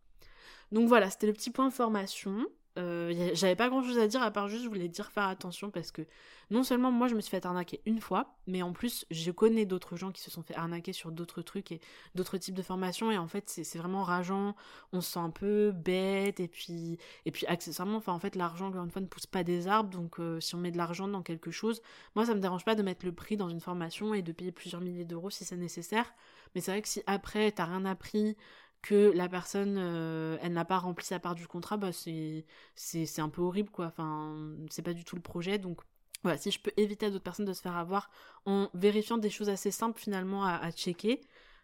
Donc voilà, c'était le petit point formation. Euh, j'avais pas grand chose à dire à part juste je voulais dire faire attention parce que non seulement moi je me suis fait arnaquer une fois, mais en plus je connais d'autres gens qui se sont fait arnaquer sur d'autres trucs et d'autres types de formations et en fait c'est vraiment rageant, on se sent un peu bête et puis et puis accessoirement enfin en fait l'argent encore une fois ne pousse pas des arbres. Donc euh, si on met de l'argent dans quelque chose, moi ça me dérange pas de mettre le prix dans une formation et de payer plusieurs milliers d'euros si c'est nécessaire, mais c'est vrai que si après t'as rien appris que la personne euh, elle n'a pas rempli sa part du contrat bah c'est c'est un peu horrible quoi. Enfin c'est pas du tout le projet. Donc voilà si je peux éviter à d'autres personnes de se faire avoir en vérifiant des choses assez simples finalement à, à checker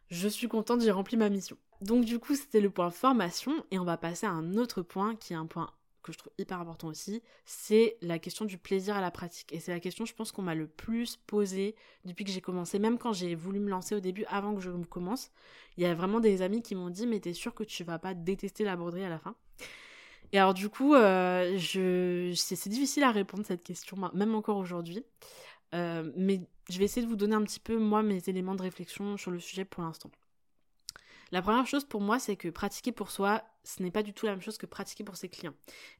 je suis contente j'ai rempli ma mission. Donc du coup c'était le point formation et on va passer à un autre point qui est un point que je trouve hyper important aussi, c'est la question du plaisir à la pratique. Et c'est la question, je pense, qu'on m'a le plus posée depuis que j'ai commencé, même quand j'ai voulu me lancer au début, avant que je commence. Il y a vraiment des amis qui m'ont dit, mais t'es sûr que tu vas pas détester la broderie à la fin? Et alors du coup, euh, c'est difficile à répondre cette question, même encore aujourd'hui. Euh, mais je vais essayer de vous donner un petit peu, moi, mes éléments de réflexion sur le sujet pour l'instant. La première chose pour moi, c'est que pratiquer pour soi, ce n'est pas du tout la même chose que pratiquer pour ses clients.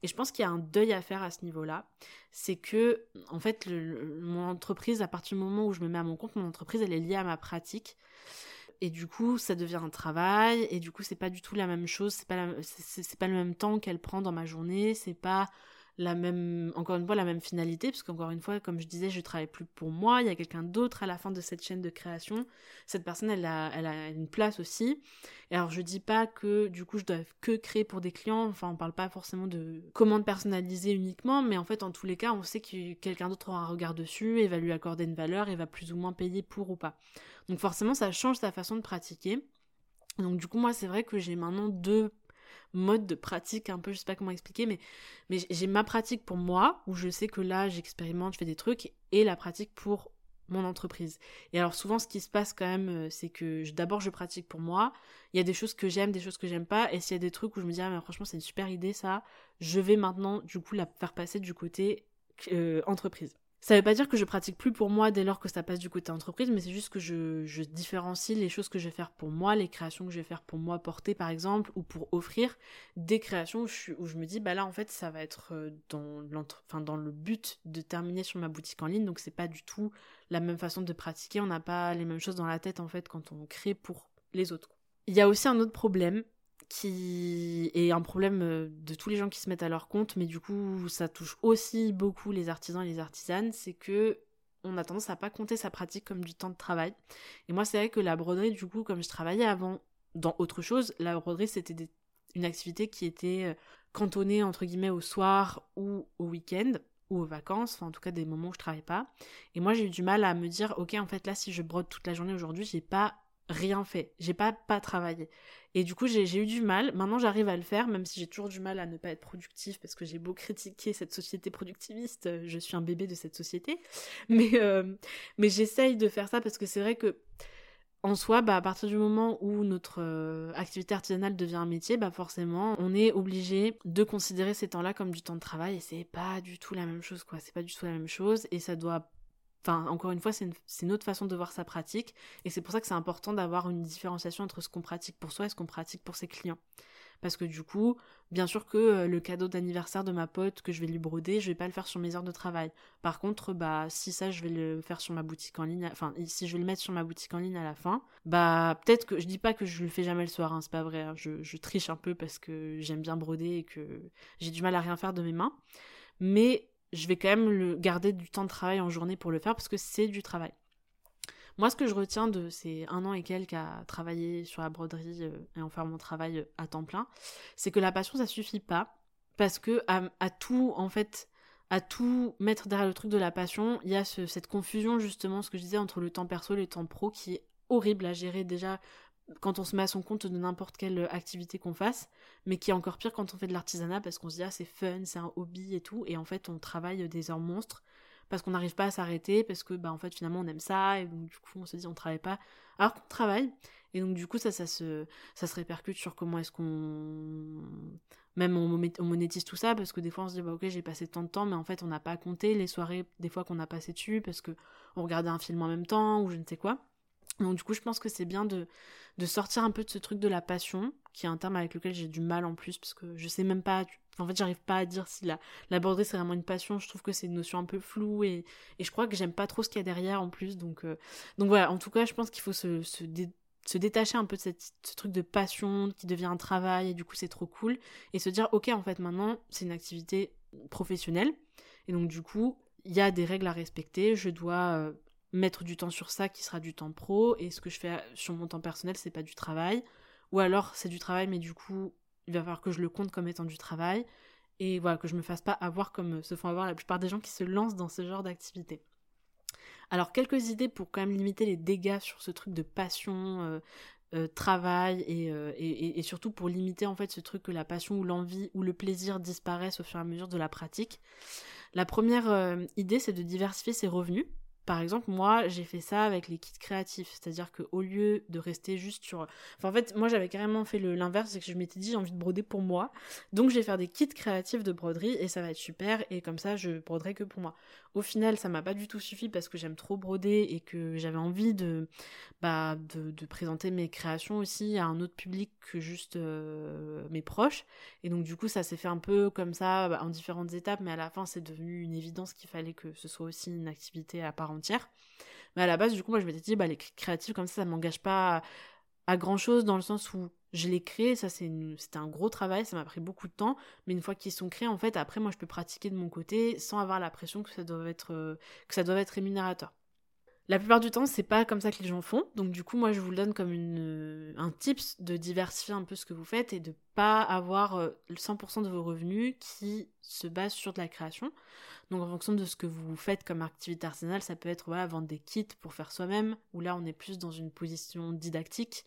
Et je pense qu'il y a un deuil à faire à ce niveau-là. C'est que, en fait, mon entreprise, à partir du moment où je me mets à mon compte, mon entreprise, elle est liée à ma pratique. Et du coup, ça devient un travail. Et du coup, c'est pas du tout la même chose. C'est pas, pas le même temps qu'elle prend dans ma journée. C'est pas la même, encore une fois, la même finalité, parce qu'encore une fois, comme je disais, je travaille plus pour moi, il y a quelqu'un d'autre à la fin de cette chaîne de création. Cette personne, elle a, elle a une place aussi. Et alors, je dis pas que, du coup, je dois que créer pour des clients, enfin, on parle pas forcément de commandes personnalisées uniquement, mais en fait, en tous les cas, on sait que quelqu'un d'autre aura un regard dessus et va lui accorder une valeur et va plus ou moins payer pour ou pas. Donc, forcément, ça change sa façon de pratiquer. Donc, du coup, moi, c'est vrai que j'ai maintenant deux mode de pratique un peu, je sais pas comment expliquer, mais, j'ai ma pratique pour moi, où je sais que là j'expérimente, je fais des trucs, et la pratique pour mon entreprise. Et alors souvent ce qui se passe quand même, euh, c'est que d'abord je pratique pour moi, il y a des choses que j'aime, des choses que j'aime pas, et s'il y a des trucs où je me dis ah mais franchement c'est une super idée ça, je vais maintenant du coup la faire passer du côté euh, entreprise. Ça veut pas dire que je pratique plus pour moi dès lors que ça passe du côté entreprise, mais c'est juste que je, différencie les choses que je vais faire pour moi, les créations que je vais faire pour moi porter par exemple, ou pour offrir des créations où je, où je me dis bah là en fait ça va être euh, dans, enfin, dans le but de terminer sur ma boutique en ligne, donc c'est pas du tout la même façon de pratiquer, on n'a pas les mêmes choses dans la tête en fait quand on crée pour les autres. Il y a aussi un autre problème, qui est un problème euh, de tous les gens qui se mettent à leur compte, mais du coup ça touche aussi beaucoup les artisans et les artisanes, c'est que on a tendance à pas compter sa pratique comme du temps de travail. Et moi c'est vrai que la broderie, du coup, comme je travaillais avant dans autre chose, la broderie c'était une activité qui était euh, cantonnée entre guillemets au soir ou au week-end ou aux vacances, enfin en tout cas des moments où je travaille pas. Et moi j'ai eu du mal à me dire ok en fait là si je brode toute la journée aujourd'hui j'ai pas rien fait, j'ai pas pas travaillé. Et du coup, j'ai eu du mal. Maintenant, j'arrive à le faire, même si j'ai toujours du mal à ne pas être productif, parce que j'ai beau critiquer cette société productiviste, euh, je suis un bébé de cette société. Mais, euh, mais j'essaye de faire ça parce que c'est vrai que, en soi, bah, à partir du moment où notre euh, activité artisanale devient un métier, bah forcément, on est obligé de considérer ces temps-là comme du temps de travail et c'est pas du tout la même chose, quoi. C'est pas du tout la même chose et ça doit Enfin, encore une fois, c'est une, autre façon de voir sa pratique. Et c'est pour ça que c'est important d'avoir une différenciation entre ce qu'on pratique pour soi et ce qu'on pratique pour ses clients. Parce que du coup, bien sûr que euh, le cadeau d'anniversaire de ma pote que je vais lui broder, je vais pas le faire sur mes heures de travail. Par contre, bah si ça je vais le faire sur ma boutique en ligne, enfin si je vais le mettre sur ma boutique en ligne à la fin, bah peut-être que je dis pas que je le fais jamais le soir, hein, c'est pas vrai. Hein. je, je triche un peu parce que j'aime bien broder et que j'ai du mal à rien faire de mes mains. Mais je vais quand même le garder du temps de travail en journée pour le faire parce que c'est du travail. Moi, ce que je retiens de ces un an et quelques à travailler sur la broderie euh, et en faire mon travail à temps plein, c'est que la passion, ça suffit pas. Parce que à, tout, en fait, à tout mettre derrière le truc de la passion, il y a cette confusion, justement, ce que je disais, entre le temps perso et le temps pro qui est horrible à gérer déjà quand on se met à son compte de n'importe quelle activité qu'on fasse, mais qui est encore pire quand on fait de l'artisanat parce qu'on se dit ah c'est fun, c'est un hobby et tout, et en fait on travaille des heures monstres parce qu'on n'arrive pas à s'arrêter, parce que bah en fait finalement on aime ça, et donc du coup on se dit on travaille pas, alors qu'on travaille, et donc du coup ça, se, ça se répercute sur comment est-ce qu'on... Même on, monétise tout ça, parce que des fois on se dit bah ok j'ai passé tant de temps, mais en fait on n'a pas compté les soirées des fois qu'on a passé dessus, parce que on regardait un film en même temps, ou je ne sais quoi. Donc du coup, je pense que c'est bien de, sortir un peu de ce truc de la passion, qui est un terme avec lequel j'ai du mal en plus, parce que je sais même pas, en fait j'arrive pas à dire si la, la broderie c'est vraiment une passion, je trouve que c'est une notion un peu floue, et, je crois que j'aime pas trop ce qu'il y a derrière en plus, donc, euh, voilà, en tout cas je pense qu'il faut se, détacher un peu de ce truc de passion qui devient un travail, et du coup c'est trop cool, et se dire ok en fait maintenant c'est une activité professionnelle, et donc du coup il y a des règles à respecter, je dois... Mettre du temps sur ça qui sera du temps pro et ce que je fais sur mon temps personnel c'est pas du travail ou alors c'est du travail mais du coup il va falloir que je le compte comme étant du travail et voilà que je me fasse pas avoir comme se font avoir la plupart des gens qui se lancent dans ce genre d'activité. Alors quelques idées pour quand même limiter les dégâts sur ce truc de passion, euh, euh, travail euh, et, et, surtout pour limiter en fait ce truc que la passion ou l'envie ou le plaisir disparaissent au fur et à mesure de la pratique. La première idée c'est de diversifier ses revenus. Par exemple, moi, j'ai fait ça avec les kits créatifs, c'est-à-dire qu'au lieu de rester juste sur... Enfin, en fait, moi, j'avais carrément fait l'inverse, c'est que je m'étais dit, j'ai envie de broder pour moi, donc je vais faire des kits créatifs de broderie, et ça va être super, et comme ça, je broderai que pour moi. Au final, ça m'a pas du tout suffi parce que j'aime trop broder et que j'avais envie de, bah, de, présenter mes créations aussi à un autre public que juste euh, mes proches. Et donc, du coup, ça s'est fait un peu comme ça, bah, en différentes étapes, mais à la fin, c'est devenu une évidence qu'il fallait que ce soit aussi une activité à part Mais à la base, du coup, moi, je m'étais dit, bah, les créatifs comme ça, ça m'engage pas à grand chose dans le sens où je l'ai créé, ça c'était un gros travail, ça m'a pris beaucoup de temps, mais une fois qu'ils sont créés, en fait, après moi je peux pratiquer de mon côté sans avoir la pression que ça doit être, euh, que ça doit être rémunérateur. La plupart du temps, c'est pas comme ça que les gens font. Donc du coup, moi, je vous le donne comme euh, un tips de diversifier un peu ce que vous faites et de pas avoir 100% euh, de vos revenus qui se basent sur de la création. Donc en fonction de ce que vous faites comme activité artisanale, ça peut être voilà, vendre des kits pour faire soi-même, ou là on est plus dans une position didactique,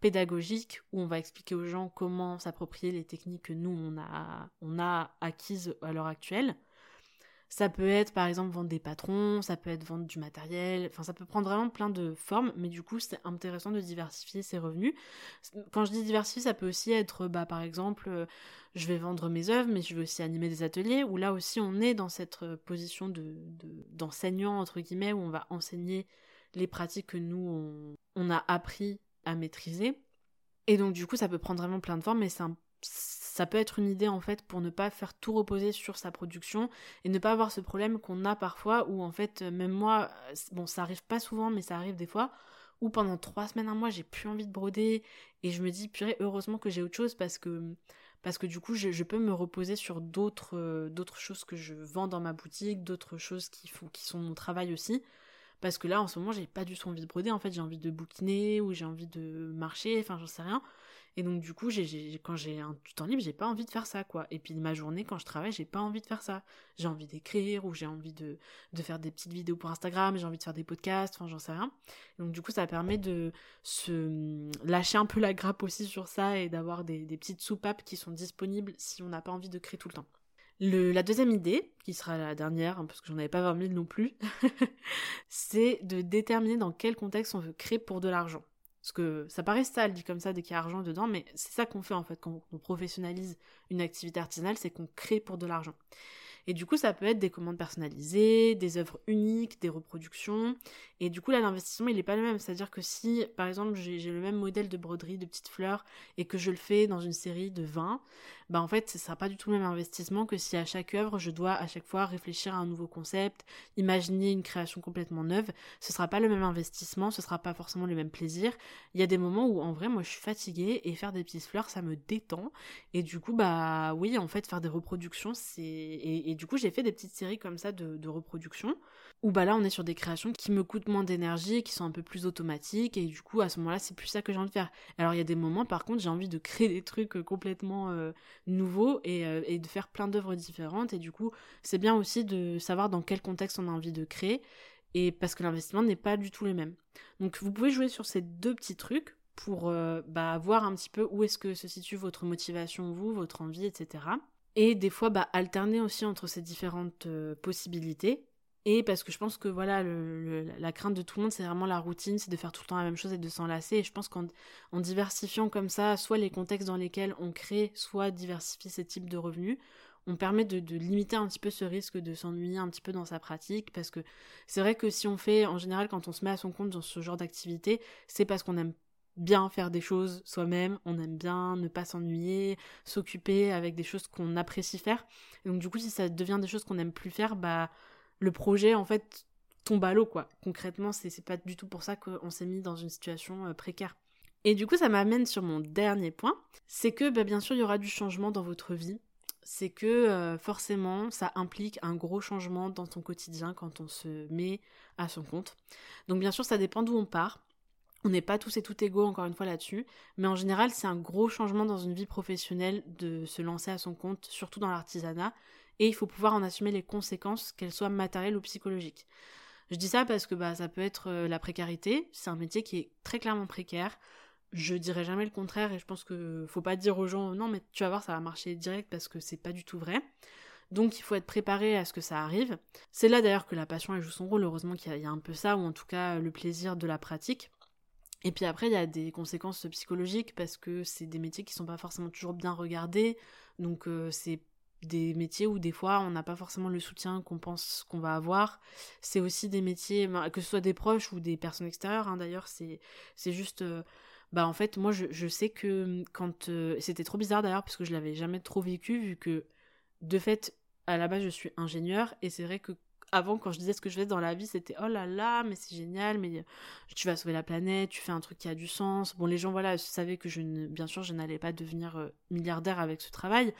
pédagogique, où on va expliquer aux gens comment s'approprier les techniques que nous on a, on a acquises à l'heure actuelle. Ça peut être par exemple vendre des patrons, ça peut être vendre du matériel, enfin ça peut prendre vraiment plein de formes, mais du coup c'est intéressant de diversifier ses revenus. Quand je dis diversifier, ça peut aussi être bah, par exemple euh, je vais vendre mes œuvres, mais je vais aussi animer des ateliers, où là aussi on est dans cette euh, position de, d'enseignant entre guillemets, où on va enseigner les pratiques que nous on, on a appris à maîtriser. Et donc du coup ça peut prendre vraiment plein de formes, mais c'est un ça peut être une idée en fait pour ne pas faire tout reposer sur sa production et ne pas avoir ce problème qu'on a parfois où en fait même moi bon ça arrive pas souvent mais ça arrive des fois où pendant trois semaines un mois j'ai plus envie de broder et je me dis purée heureusement que j'ai autre chose parce que parce que du coup je, peux me reposer sur d'autres d'autres choses que je vends dans ma boutique d'autres choses qui font qui sont mon travail aussi parce que là en ce moment j'ai pas du tout envie de broder en fait j'ai envie de bouquiner ou j'ai envie de marcher enfin j'en sais rien et donc du coup, quand j'ai un temps libre, j'ai pas envie de faire ça, quoi. Et puis ma journée, quand je travaille, j'ai pas envie de faire ça. J'ai envie d'écrire ou j'ai envie de, faire des petites vidéos pour Instagram, j'ai envie de faire des podcasts, enfin j'en sais rien. donc du coup, ça permet de se lâcher un peu la grappe aussi sur ça et d'avoir des petites soupapes qui sont disponibles si on n'a pas envie de créer tout le temps. La deuxième idée, qui sera la dernière, hein, parce que j'en avais pas 20 000 non plus, c'est de déterminer dans quel contexte on veut créer pour de l'argent. Parce que ça paraît sale dit comme ça dès qu'il y a argent dedans, mais c'est ça qu'on fait en fait quand on professionnalise une activité artisanale, c'est qu'on crée pour de l'argent. Et du coup, ça peut être des commandes personnalisées, des œuvres uniques, des reproductions. Et du coup, là, l'investissement, il n'est pas le même. C'est-à-dire que si, par exemple, j'ai le même modèle de broderie de petites fleurs et que je le fais dans une série de 20, bah en fait, ce sera pas du tout le même investissement que si à chaque œuvre, je dois à chaque fois réfléchir à un nouveau concept, imaginer une création complètement neuve. Ce sera pas le même investissement, ce sera pas forcément le même plaisir. Il y a des moments où en vrai, moi, je suis fatiguée et faire des petites fleurs, ça me détend. Et du coup, bah oui, en fait, faire des reproductions, c'est et, du coup, j'ai fait des petites séries comme ça de, de reproductions où bah là, on est sur des créations qui me coûtent moins d'énergie, qui sont un peu plus automatiques et du coup, à ce moment-là, c'est plus ça que j'ai envie de faire. Alors, il y a des moments, par contre, j'ai envie de créer des trucs euh, complètement euh, nouveaux euh, et, de faire plein d'œuvres différentes. Et du coup, c'est bien aussi de savoir dans quel contexte on a envie de créer. Et parce que l'investissement n'est pas du tout le même. Donc, vous pouvez jouer sur ces deux petits trucs pour bah, voir un petit peu où est-ce que se situe votre motivation, vous, votre envie, etc. Et des fois, bah, alterner aussi entre ces différentes possibilités et parce que je pense que voilà, la crainte de tout le monde, c'est vraiment la routine, c'est de faire tout le temps la même chose et de s'enlacer. Et je pense qu'en diversifiant comme ça, soit les contextes dans lesquels on crée, soit diversifier ces types de revenus, on permet de, limiter un petit peu ce risque de s'ennuyer un petit peu dans sa pratique. Parce que c'est vrai que si on fait, en général, quand on se met à son compte dans ce genre d'activité, c'est parce qu'on aime bien faire des choses soi-même, on aime bien ne pas s'ennuyer, s'occuper avec des choses qu'on apprécie faire. Et donc du coup, si ça devient des choses qu'on n'aime plus faire, bah le projet en fait tombe à l'eau quoi. Concrètement, c'est pas du tout pour ça qu'on s'est mis dans une situation euh, précaire. Et du coup, ça m'amène sur mon dernier point, c'est que bah, bien sûr, il y aura du changement dans votre vie. C'est que euh, forcément, ça implique un gros changement dans ton quotidien quand on se met à son compte. Donc bien sûr, ça dépend d'où on part. On n'est pas tous et tout égaux encore une fois là-dessus, mais en général, c'est un gros changement dans une vie professionnelle de se lancer à son compte, surtout dans l'artisanat, et il faut pouvoir en assumer les conséquences, qu'elles soient matérielles ou psychologiques. Je dis ça parce que bah, ça peut être euh, la précarité, c'est un métier qui est très clairement précaire. Je dirais jamais le contraire et je pense que faut pas dire aux gens non mais tu vas voir ça va marcher direct parce que c'est pas du tout vrai. Donc il faut être préparé à ce que ça arrive. C'est là d'ailleurs que la passion elle joue son rôle, heureusement qu'il y, a un peu ça, ou en tout cas le plaisir de la pratique. Et puis après il y a des conséquences psychologiques parce que c'est des métiers qui sont pas forcément toujours bien regardés, donc euh, c'est des métiers où des fois on n'a pas forcément le soutien qu'on pense qu'on va avoir. C'est aussi des métiers, ben, que ce soit des proches ou des personnes extérieures, hein, d'ailleurs, c'est, juste... Euh, bah en fait, moi je, je sais que hum, quand... Euh, c'était trop bizarre d'ailleurs parce que je l'avais jamais trop vécu vu que de fait, à la base je suis ingénieur et c'est vrai que avant, quand je disais ce que je faisais dans la vie, c'était oh là là, mais c'est génial, mais euh, tu vas sauver la planète, tu fais un truc qui a du sens. Bon, les gens, voilà, savaient que je ne, bien sûr, je n'allais pas devenir euh, milliardaire avec ce travail.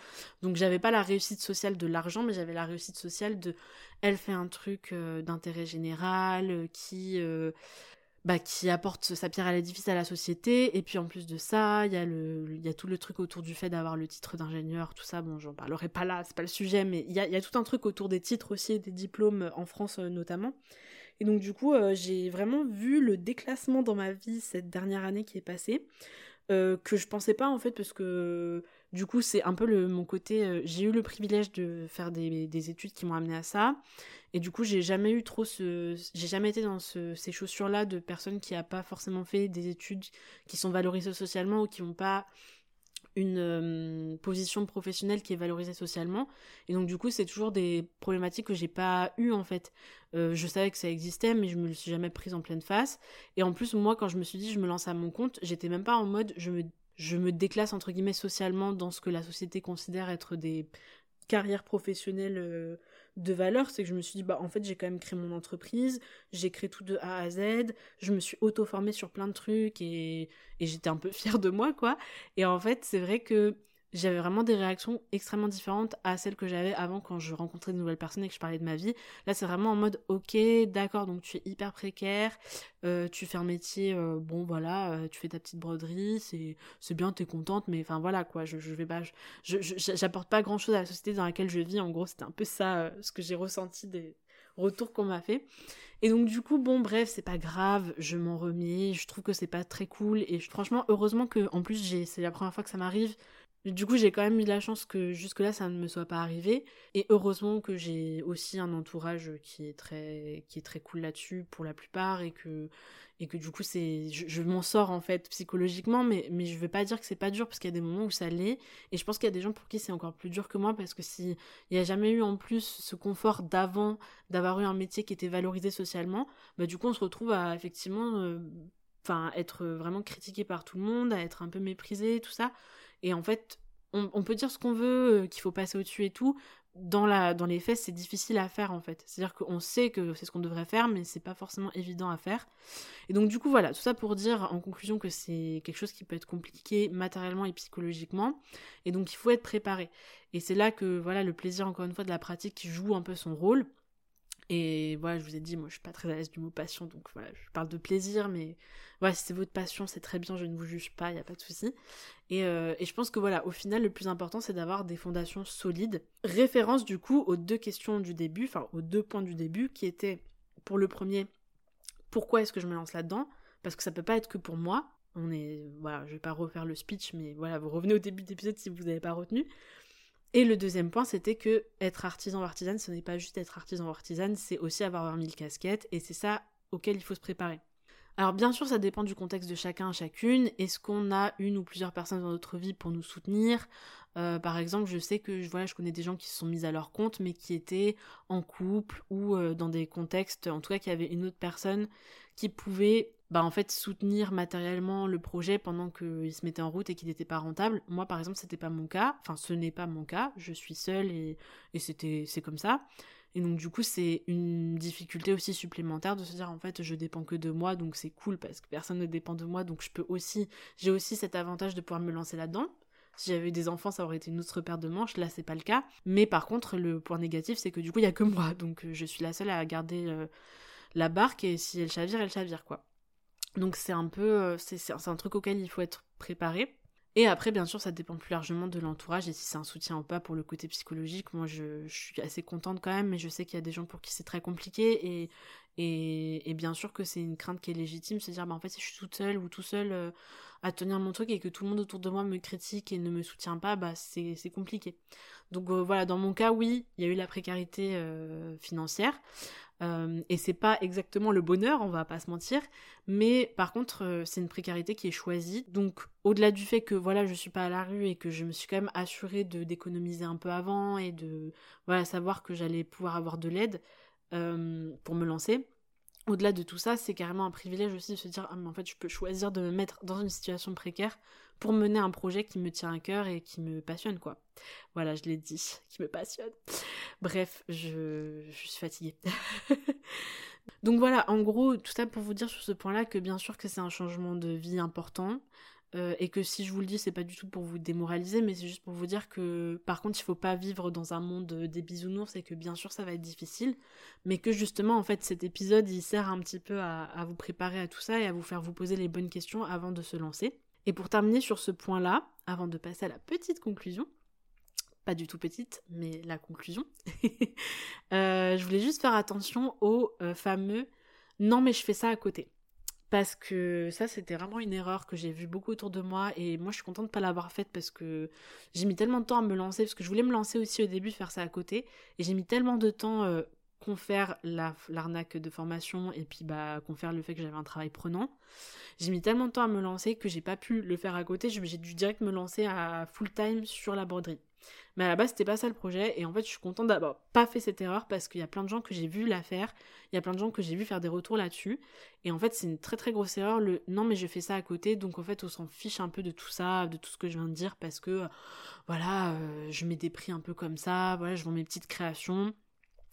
Donc, j'avais pas la réussite sociale de l'argent, mais j'avais la réussite sociale de elle fait un truc euh, d'intérêt général, qui bah, qui apporte sa pierre à l'édifice à la société. Et puis en plus de ça, il y, a le, y a tout le truc autour du fait d'avoir le titre d'ingénieur, tout ça. Bon, j'en parlerai pas là, c'est pas le sujet, mais il y a, y a, tout un truc autour des titres aussi et des diplômes en France euh, notamment. Et donc du coup, euh, j'ai vraiment vu le déclassement dans ma vie cette dernière année qui est passée, euh, que je pensais pas en fait, parce que du coup, c'est un peu le, mon côté. j'ai eu le privilège de faire des, des études qui m'ont amené à ça. Et du coup, j'ai jamais eu trop ce. J'ai jamais été dans ces chaussures-là de personnes qui n'ont pas forcément fait des études qui sont valorisées socialement ou qui n'ont pas une euh, position professionnelle qui est valorisée socialement. Et donc, du coup, c'est toujours des problématiques que j'ai pas eues en fait. Euh, je savais que ça existait, mais je me le suis jamais prise en pleine face. Et en plus, moi, quand je me suis dit je me lance à mon compte, j'étais même pas en mode je me, je me déclasse entre guillemets socialement dans ce que la société considère être des carrières professionnelles. Euh, de valeur, c'est que je me suis dit, bah en fait j'ai quand même créé mon entreprise, j'ai créé tout de A à Z, je me suis auto-formée sur plein de trucs et, et j'étais un peu fière de moi, quoi. Et en fait, c'est vrai que j'avais vraiment des réactions extrêmement différentes à celles que j'avais avant quand je rencontrais de nouvelles personnes et que je parlais de ma vie. Là, c'est vraiment en mode, ok, d'accord, donc tu es hyper précaire, euh, tu fais un métier, euh, bon voilà, euh, tu fais ta petite broderie, c'est c'est bien, t'es contente, mais enfin voilà quoi, je, je vais pas, j'apporte pas grand chose à la société dans laquelle je vis. En gros, c'était un peu ça ce que j'ai ressenti des retours qu'on m'a fait. Et donc du coup, bon bref, c'est pas grave, je m'en remets, je trouve que c'est pas très cool et franchement, heureusement que en plus j'ai, c'est la première fois que ça m'arrive du coup, j'ai quand même eu la chance que jusque-là, ça ne me soit pas arrivé. Et heureusement que j'ai aussi un entourage qui est très, qui est très cool là-dessus pour la plupart et que, du coup, c'est, je, m'en sors en fait psychologiquement, mais, mais je veux pas dire que c'est pas dur parce qu'il y a des moments où ça l'est. Et je pense qu'il y a des gens pour qui c'est encore plus dur que moi parce que s'il n'y a jamais eu en plus ce confort d'avant, d'avoir eu un métier qui était valorisé socialement, bah du coup, on se retrouve à effectivement, euh, enfin, être vraiment critiqué par tout le monde, à être un peu méprisé, tout ça. Et en fait, on, peut dire ce qu'on veut, qu'il faut passer au-dessus et tout, dans, la, dans les faits, c'est difficile à faire en fait. C'est-à-dire qu'on sait que c'est ce qu'on devrait faire, mais c'est pas forcément évident à faire. Et donc, du coup, voilà, tout ça pour dire en conclusion que c'est quelque chose qui peut être compliqué matériellement et psychologiquement. Et donc, il faut être préparé. Et c'est là que, voilà, le plaisir, encore une fois, de la pratique qui joue un peu son rôle. Et voilà, je vous ai dit, moi je suis pas très à l'aise du mot passion, donc voilà, je parle de plaisir, mais voilà, si c'est votre passion, c'est très bien, je ne vous juge pas, il n'y a pas de souci. Et, euh, et, je pense que voilà, au final, le plus important, c'est d'avoir des fondations solides. Référence du coup aux deux questions du début, enfin aux deux points du début, qui étaient pour le premier, pourquoi est-ce que je me lance là-dedans? Parce que ça peut pas être que pour moi. On est, voilà, je vais pas refaire le speech, mais voilà, vous revenez au début d'épisode si vous n'avez pas retenu. Et le deuxième point, c'était que être artisan ou artisane, ce n'est pas juste être artisan ou artisane, c'est aussi avoir 20 000 casquettes, et c'est ça auquel il faut se préparer. Alors bien sûr, ça dépend du contexte de chacun, chacune. Est-ce qu'on a une ou plusieurs personnes dans notre vie pour nous soutenir? Euh, Par exemple, je sais que voilà, je connais des gens qui se sont mis à leur compte, mais qui étaient en couple ou euh, dans des contextes, en tout cas, qui avait une autre personne qui pouvait bah en fait soutenir matériellement le projet pendant qu'il se mettait en route et qu'il n'était pas rentable. Moi par exemple c'était pas mon cas, enfin ce n'est pas mon cas, je suis seule et, et c'était c'est comme ça. Et donc du coup c'est une difficulté aussi supplémentaire de se dire en fait je dépends que de moi donc c'est cool parce que personne ne dépend de moi donc je peux aussi j'ai aussi cet avantage de pouvoir me lancer là-dedans. Si j'avais des enfants, ça aurait été une autre paire de manches. Là, c'est pas le cas. Mais par contre, le point négatif, c'est que du coup, il y a que moi. Donc, je suis la seule à garder euh, la barque et si elle chavire, elle chavire, quoi. Donc c'est un peu, euh, c'est un truc auquel il faut être préparé. Et après, bien sûr, ça dépend plus largement de l'entourage et si c'est un soutien ou pas pour le côté psychologique. Moi, je, suis assez contente quand même, mais je sais qu'il y a des gens pour qui c'est très compliqué et, bien sûr que c'est une crainte qui est légitime, se dire, bah en fait, si je suis toute seule ou tout seul euh, à tenir mon truc et que tout le monde autour de moi me critique et ne me soutient pas, bah c'est compliqué. Donc euh, voilà, dans mon cas, oui, il y a eu la précarité financière. Euh, et c'est pas exactement le bonheur, on va pas se mentir, mais par contre c'est une précarité qui est choisie. Donc au-delà du fait que voilà je suis pas à la rue et que je me suis quand même assurée de d'économiser un peu avant et de voilà savoir que j'allais pouvoir avoir de l'aide euh, pour me lancer. Au-delà de tout ça, c'est carrément un privilège aussi de se dire ah en fait je peux choisir de me mettre dans une situation précaire pour mener un projet qui me tient à cœur et qui me passionne, quoi. Voilà, je l'ai dit, qui me passionne. Bref, je, je suis fatiguée. Donc voilà, en gros, tout ça pour vous dire sur ce point-là que bien sûr que c'est un changement de vie important. Euh, et que si je vous le dis, c'est pas du tout pour vous démoraliser, mais c'est juste pour vous dire que par contre, il faut pas vivre dans un monde des bisounours et que bien sûr ça va être difficile, mais que justement, en fait, cet épisode il sert un petit peu à, vous préparer à tout ça et à vous faire vous poser les bonnes questions avant de se lancer. Et pour terminer sur ce point-là, avant de passer à la petite conclusion, pas du tout petite, mais la conclusion, euh, je voulais juste faire attention au euh, fameux non mais je fais ça à côté. Parce que ça, c'était vraiment une erreur que j'ai vue beaucoup autour de moi et moi je suis contente de pas l'avoir faite parce que j'ai mis tellement de temps à me lancer, parce que je voulais me lancer aussi au début, faire ça à côté, et j'ai mis tellement de temps euh, confère l'arnaque de formation et puis bah confère le fait que j'avais un travail prenant. J'ai mis tellement de temps à me lancer que j'ai pas pu le faire à côté, j'ai dû direct me lancer à full time sur la broderie. Mais à la base, c'était pas ça le projet. Et en fait, je suis contente d'avoir pas fait cette erreur parce qu'il y a plein de gens que j'ai vu la faire, il y a plein de gens que j'ai vu faire des retours là-dessus. Et en fait, c'est une très très grosse erreur le non mais je fais ça à côté donc en fait, on s'en fiche un peu de tout ça, de tout ce que je viens de dire parce que voilà, euh, je mets des prix un peu comme ça, voilà, je vends mes petites créations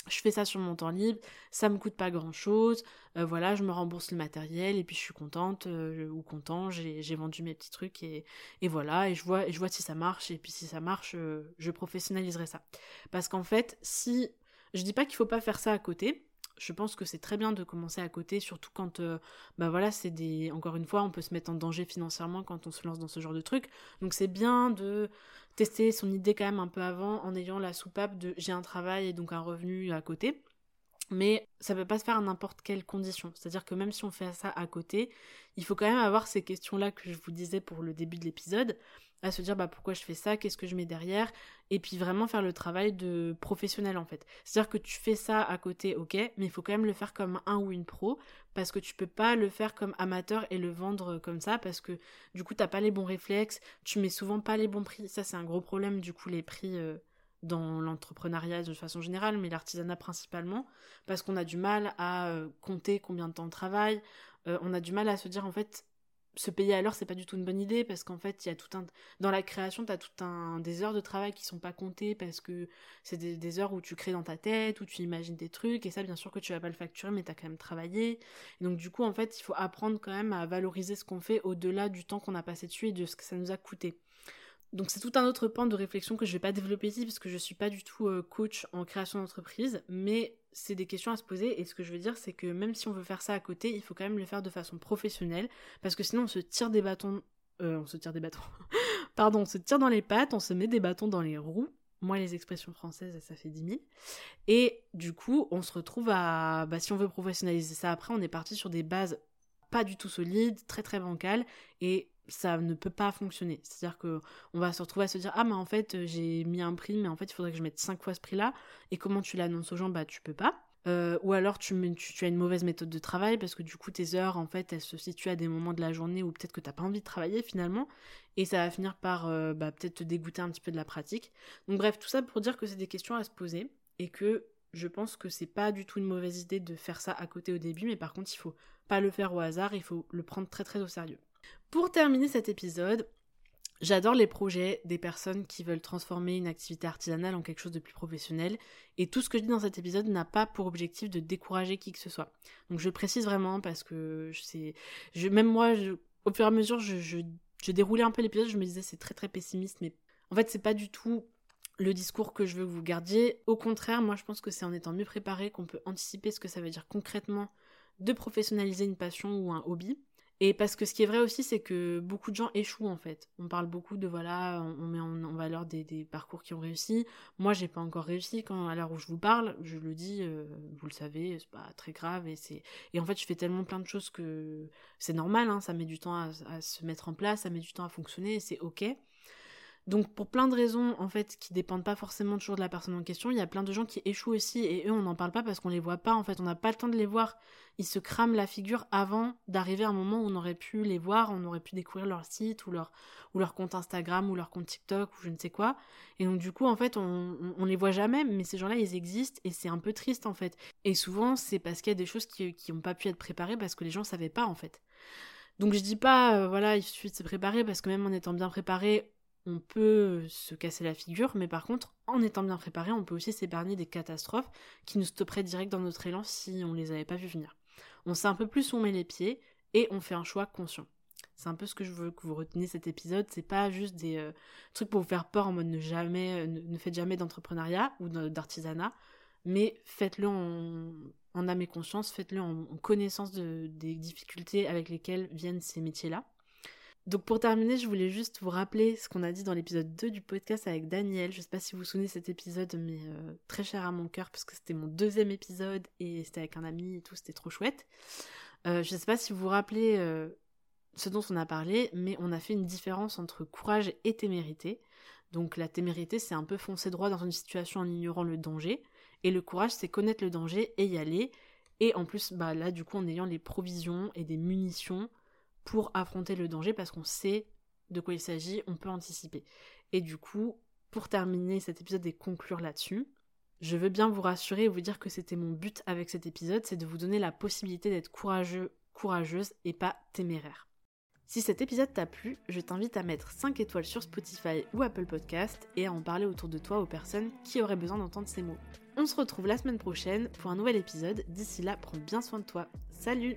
je fais ça sur mon temps libre, ça me coûte pas grand chose, euh, voilà, je me rembourse le matériel et puis je suis contente euh, ou content, j'ai vendu mes petits trucs et, voilà, et je vois, et je vois si ça marche et puis si ça marche, euh, je professionnaliserai ça. Parce qu'en fait, si je dis pas qu'il faut pas faire ça à côté, je pense que c'est très bien de commencer à côté, surtout quand, bah voilà, c'est des, encore une fois, on peut se mettre en danger financièrement quand on se lance dans ce genre de truc. Donc c'est bien de tester son idée quand même un peu avant en ayant la soupape de j'ai un travail et donc un revenu à côté. Mais ça peut pas se faire à n'importe quelle condition. C'est-à-dire que même si on fait ça à côté, il faut quand même avoir ces questions-là que je vous disais pour le début de l'épisode à se dire bah pourquoi je fais ça, qu'est-ce que je mets derrière, et puis vraiment faire le travail de professionnel en fait. C'est-à-dire que tu fais ça à côté, ok, mais il faut quand même le faire comme un ou une pro, parce que tu peux pas le faire comme amateur et le vendre comme ça, parce que du coup t'as pas les bons réflexes, tu mets souvent pas les bons prix, ça c'est un gros problème du coup les prix euh, dans l'entrepreneuriat de façon générale, mais l'artisanat principalement, parce qu'on a du mal à euh, compter combien de temps on travaille, euh, on a du mal à se dire en fait se payer à l'heure, c'est pas du tout une bonne idée parce qu'en fait, il y a tout un dans la création, tu as tout un des heures de travail qui sont pas comptées parce que c'est des, heures où tu crées dans ta tête, où tu imagines des trucs et ça bien sûr que tu vas pas le facturer mais tu as quand même travaillé. Et donc du coup, en fait, il faut apprendre quand même à valoriser ce qu'on fait au-delà du temps qu'on a passé dessus et de ce que ça nous a coûté. Donc c'est tout un autre pan de réflexion que je vais pas développer ici parce que je suis pas du tout euh, coach en création d'entreprise, mais c'est des questions à se poser et ce que je veux dire c'est que même si on veut faire ça à côté, il faut quand même le faire de façon professionnelle parce que sinon on se tire des bâtons euh, on se tire des bâtons. Pardon, on se tire dans les pattes, on se met des bâtons dans les roues. Moi, les expressions françaises, ça fait 10 000. Et du coup, on se retrouve à. Bah, si on veut professionnaliser ça après, on est parti sur des bases pas du tout solides, très très bancales. Et ça ne peut pas fonctionner. C'est-à-dire que on va se retrouver à se dire ah mais en fait euh, j'ai mis un prix mais en fait il faudrait que je mette 5 fois ce prix-là et comment tu l'annonces aux gens? Bah tu peux pas. Euh, ou alors tu, as une mauvaise méthode de travail parce que du coup tes heures en fait elles se situent à des moments de la journée où peut-être que t'as pas envie de travailler finalement et ça va finir par euh, bah, peut-être te dégoûter un petit peu de la pratique. Donc bref tout ça pour dire que c'est des questions à se poser et que je pense que c'est pas du tout une mauvaise idée de faire ça à côté au début mais par contre il faut pas le faire au hasard, il faut le prendre très très au sérieux. Pour terminer cet épisode, J'adore les projets des personnes qui veulent transformer une activité artisanale en quelque chose de plus professionnel. Et tout ce que je dis dans cet épisode n'a pas pour objectif de décourager qui que ce soit. Donc je précise vraiment parce que c'est, même moi, au fur et à mesure, je, je, déroulais un peu l'épisode, je me disais c'est très très pessimiste, mais en fait c'est pas du tout le discours que je veux que vous gardiez. Au contraire, moi je pense que c'est en étant mieux préparé qu'on peut anticiper ce que ça veut dire concrètement de professionnaliser une passion ou un hobby. Et parce que ce qui est vrai aussi, c'est que beaucoup de gens échouent en fait. On parle beaucoup de voilà, on met en, valeur des, parcours qui ont réussi. Moi, j'ai pas encore réussi quand à l'heure où je vous parle, je le dis, euh, vous le savez, c'est pas très grave et c'est et en fait, je fais tellement plein de choses que c'est normal. Hein, ça met du temps à, à, se mettre en place, ça met du temps à fonctionner et c'est ok. Donc pour plein de raisons en fait qui dépendent pas forcément toujours de la personne en question, il y a plein de gens qui échouent aussi et eux on n'en parle pas parce qu'on les voit pas en fait, on n'a pas le temps de les voir. Ils se crament la figure avant d'arriver à un moment où on aurait pu les voir, on aurait pu découvrir leur site ou leur ou leur compte Instagram ou leur compte TikTok ou je ne sais quoi. Et donc du coup en fait on, on, les voit jamais mais ces gens-là ils existent et c'est un peu triste en fait. Et souvent c'est parce qu'il y a des choses qui qui ont pas pu être préparées parce que les gens savaient pas en fait. Donc je dis pas, euh, voilà, il suffit de se préparer parce que même en étant bien préparé, on peut se casser la figure, mais par contre, en étant bien préparé, on peut aussi s'épargner des catastrophes qui nous stopperaient direct dans notre élan si on les avait pas vu venir. On sait un peu plus où on met les pieds et on fait un choix conscient. C'est un peu ce que je veux que vous reteniez cet épisode. C'est pas juste des euh, trucs pour vous faire peur en mode ne jamais, euh, ne, faites jamais d'entrepreneuriat ou d'artisanat, mais faites-le en, âme et conscience, faites-le en, connaissance des difficultés avec lesquelles viennent ces métiers-là. Donc pour terminer, je voulais juste vous rappeler ce qu'on a dit dans l'épisode 2 du podcast avec Daniel. Je sais pas si vous vous souvenez cet épisode, mais euh, très cher à mon cœur parce que c'était mon deuxième épisode et c'était avec un ami et tout, c'était trop chouette. Euh, je sais pas si vous vous rappelez euh, ce dont on a parlé, mais on a fait une différence entre courage et témérité. Donc la témérité, c'est un peu foncer droit dans une situation en ignorant le danger, et le courage, c'est connaître le danger et y aller. Et en plus, bah là, du coup, en ayant les provisions et des munitions pour affronter le danger parce qu'on sait de quoi il s'agit, on peut anticiper. Et du coup, pour terminer cet épisode et conclure là-dessus, je veux bien vous rassurer et vous dire que c'était mon but avec cet épisode, c'est de vous donner la possibilité d'être courageux, courageuse et pas téméraire. Si cet épisode t'a plu, je t'invite à mettre 5 étoiles sur Spotify ou Apple Podcast et à en parler autour de toi aux personnes qui auraient besoin d'entendre ces mots. On se retrouve la semaine prochaine pour un nouvel épisode. D'ici là, prends bien soin de toi. Salut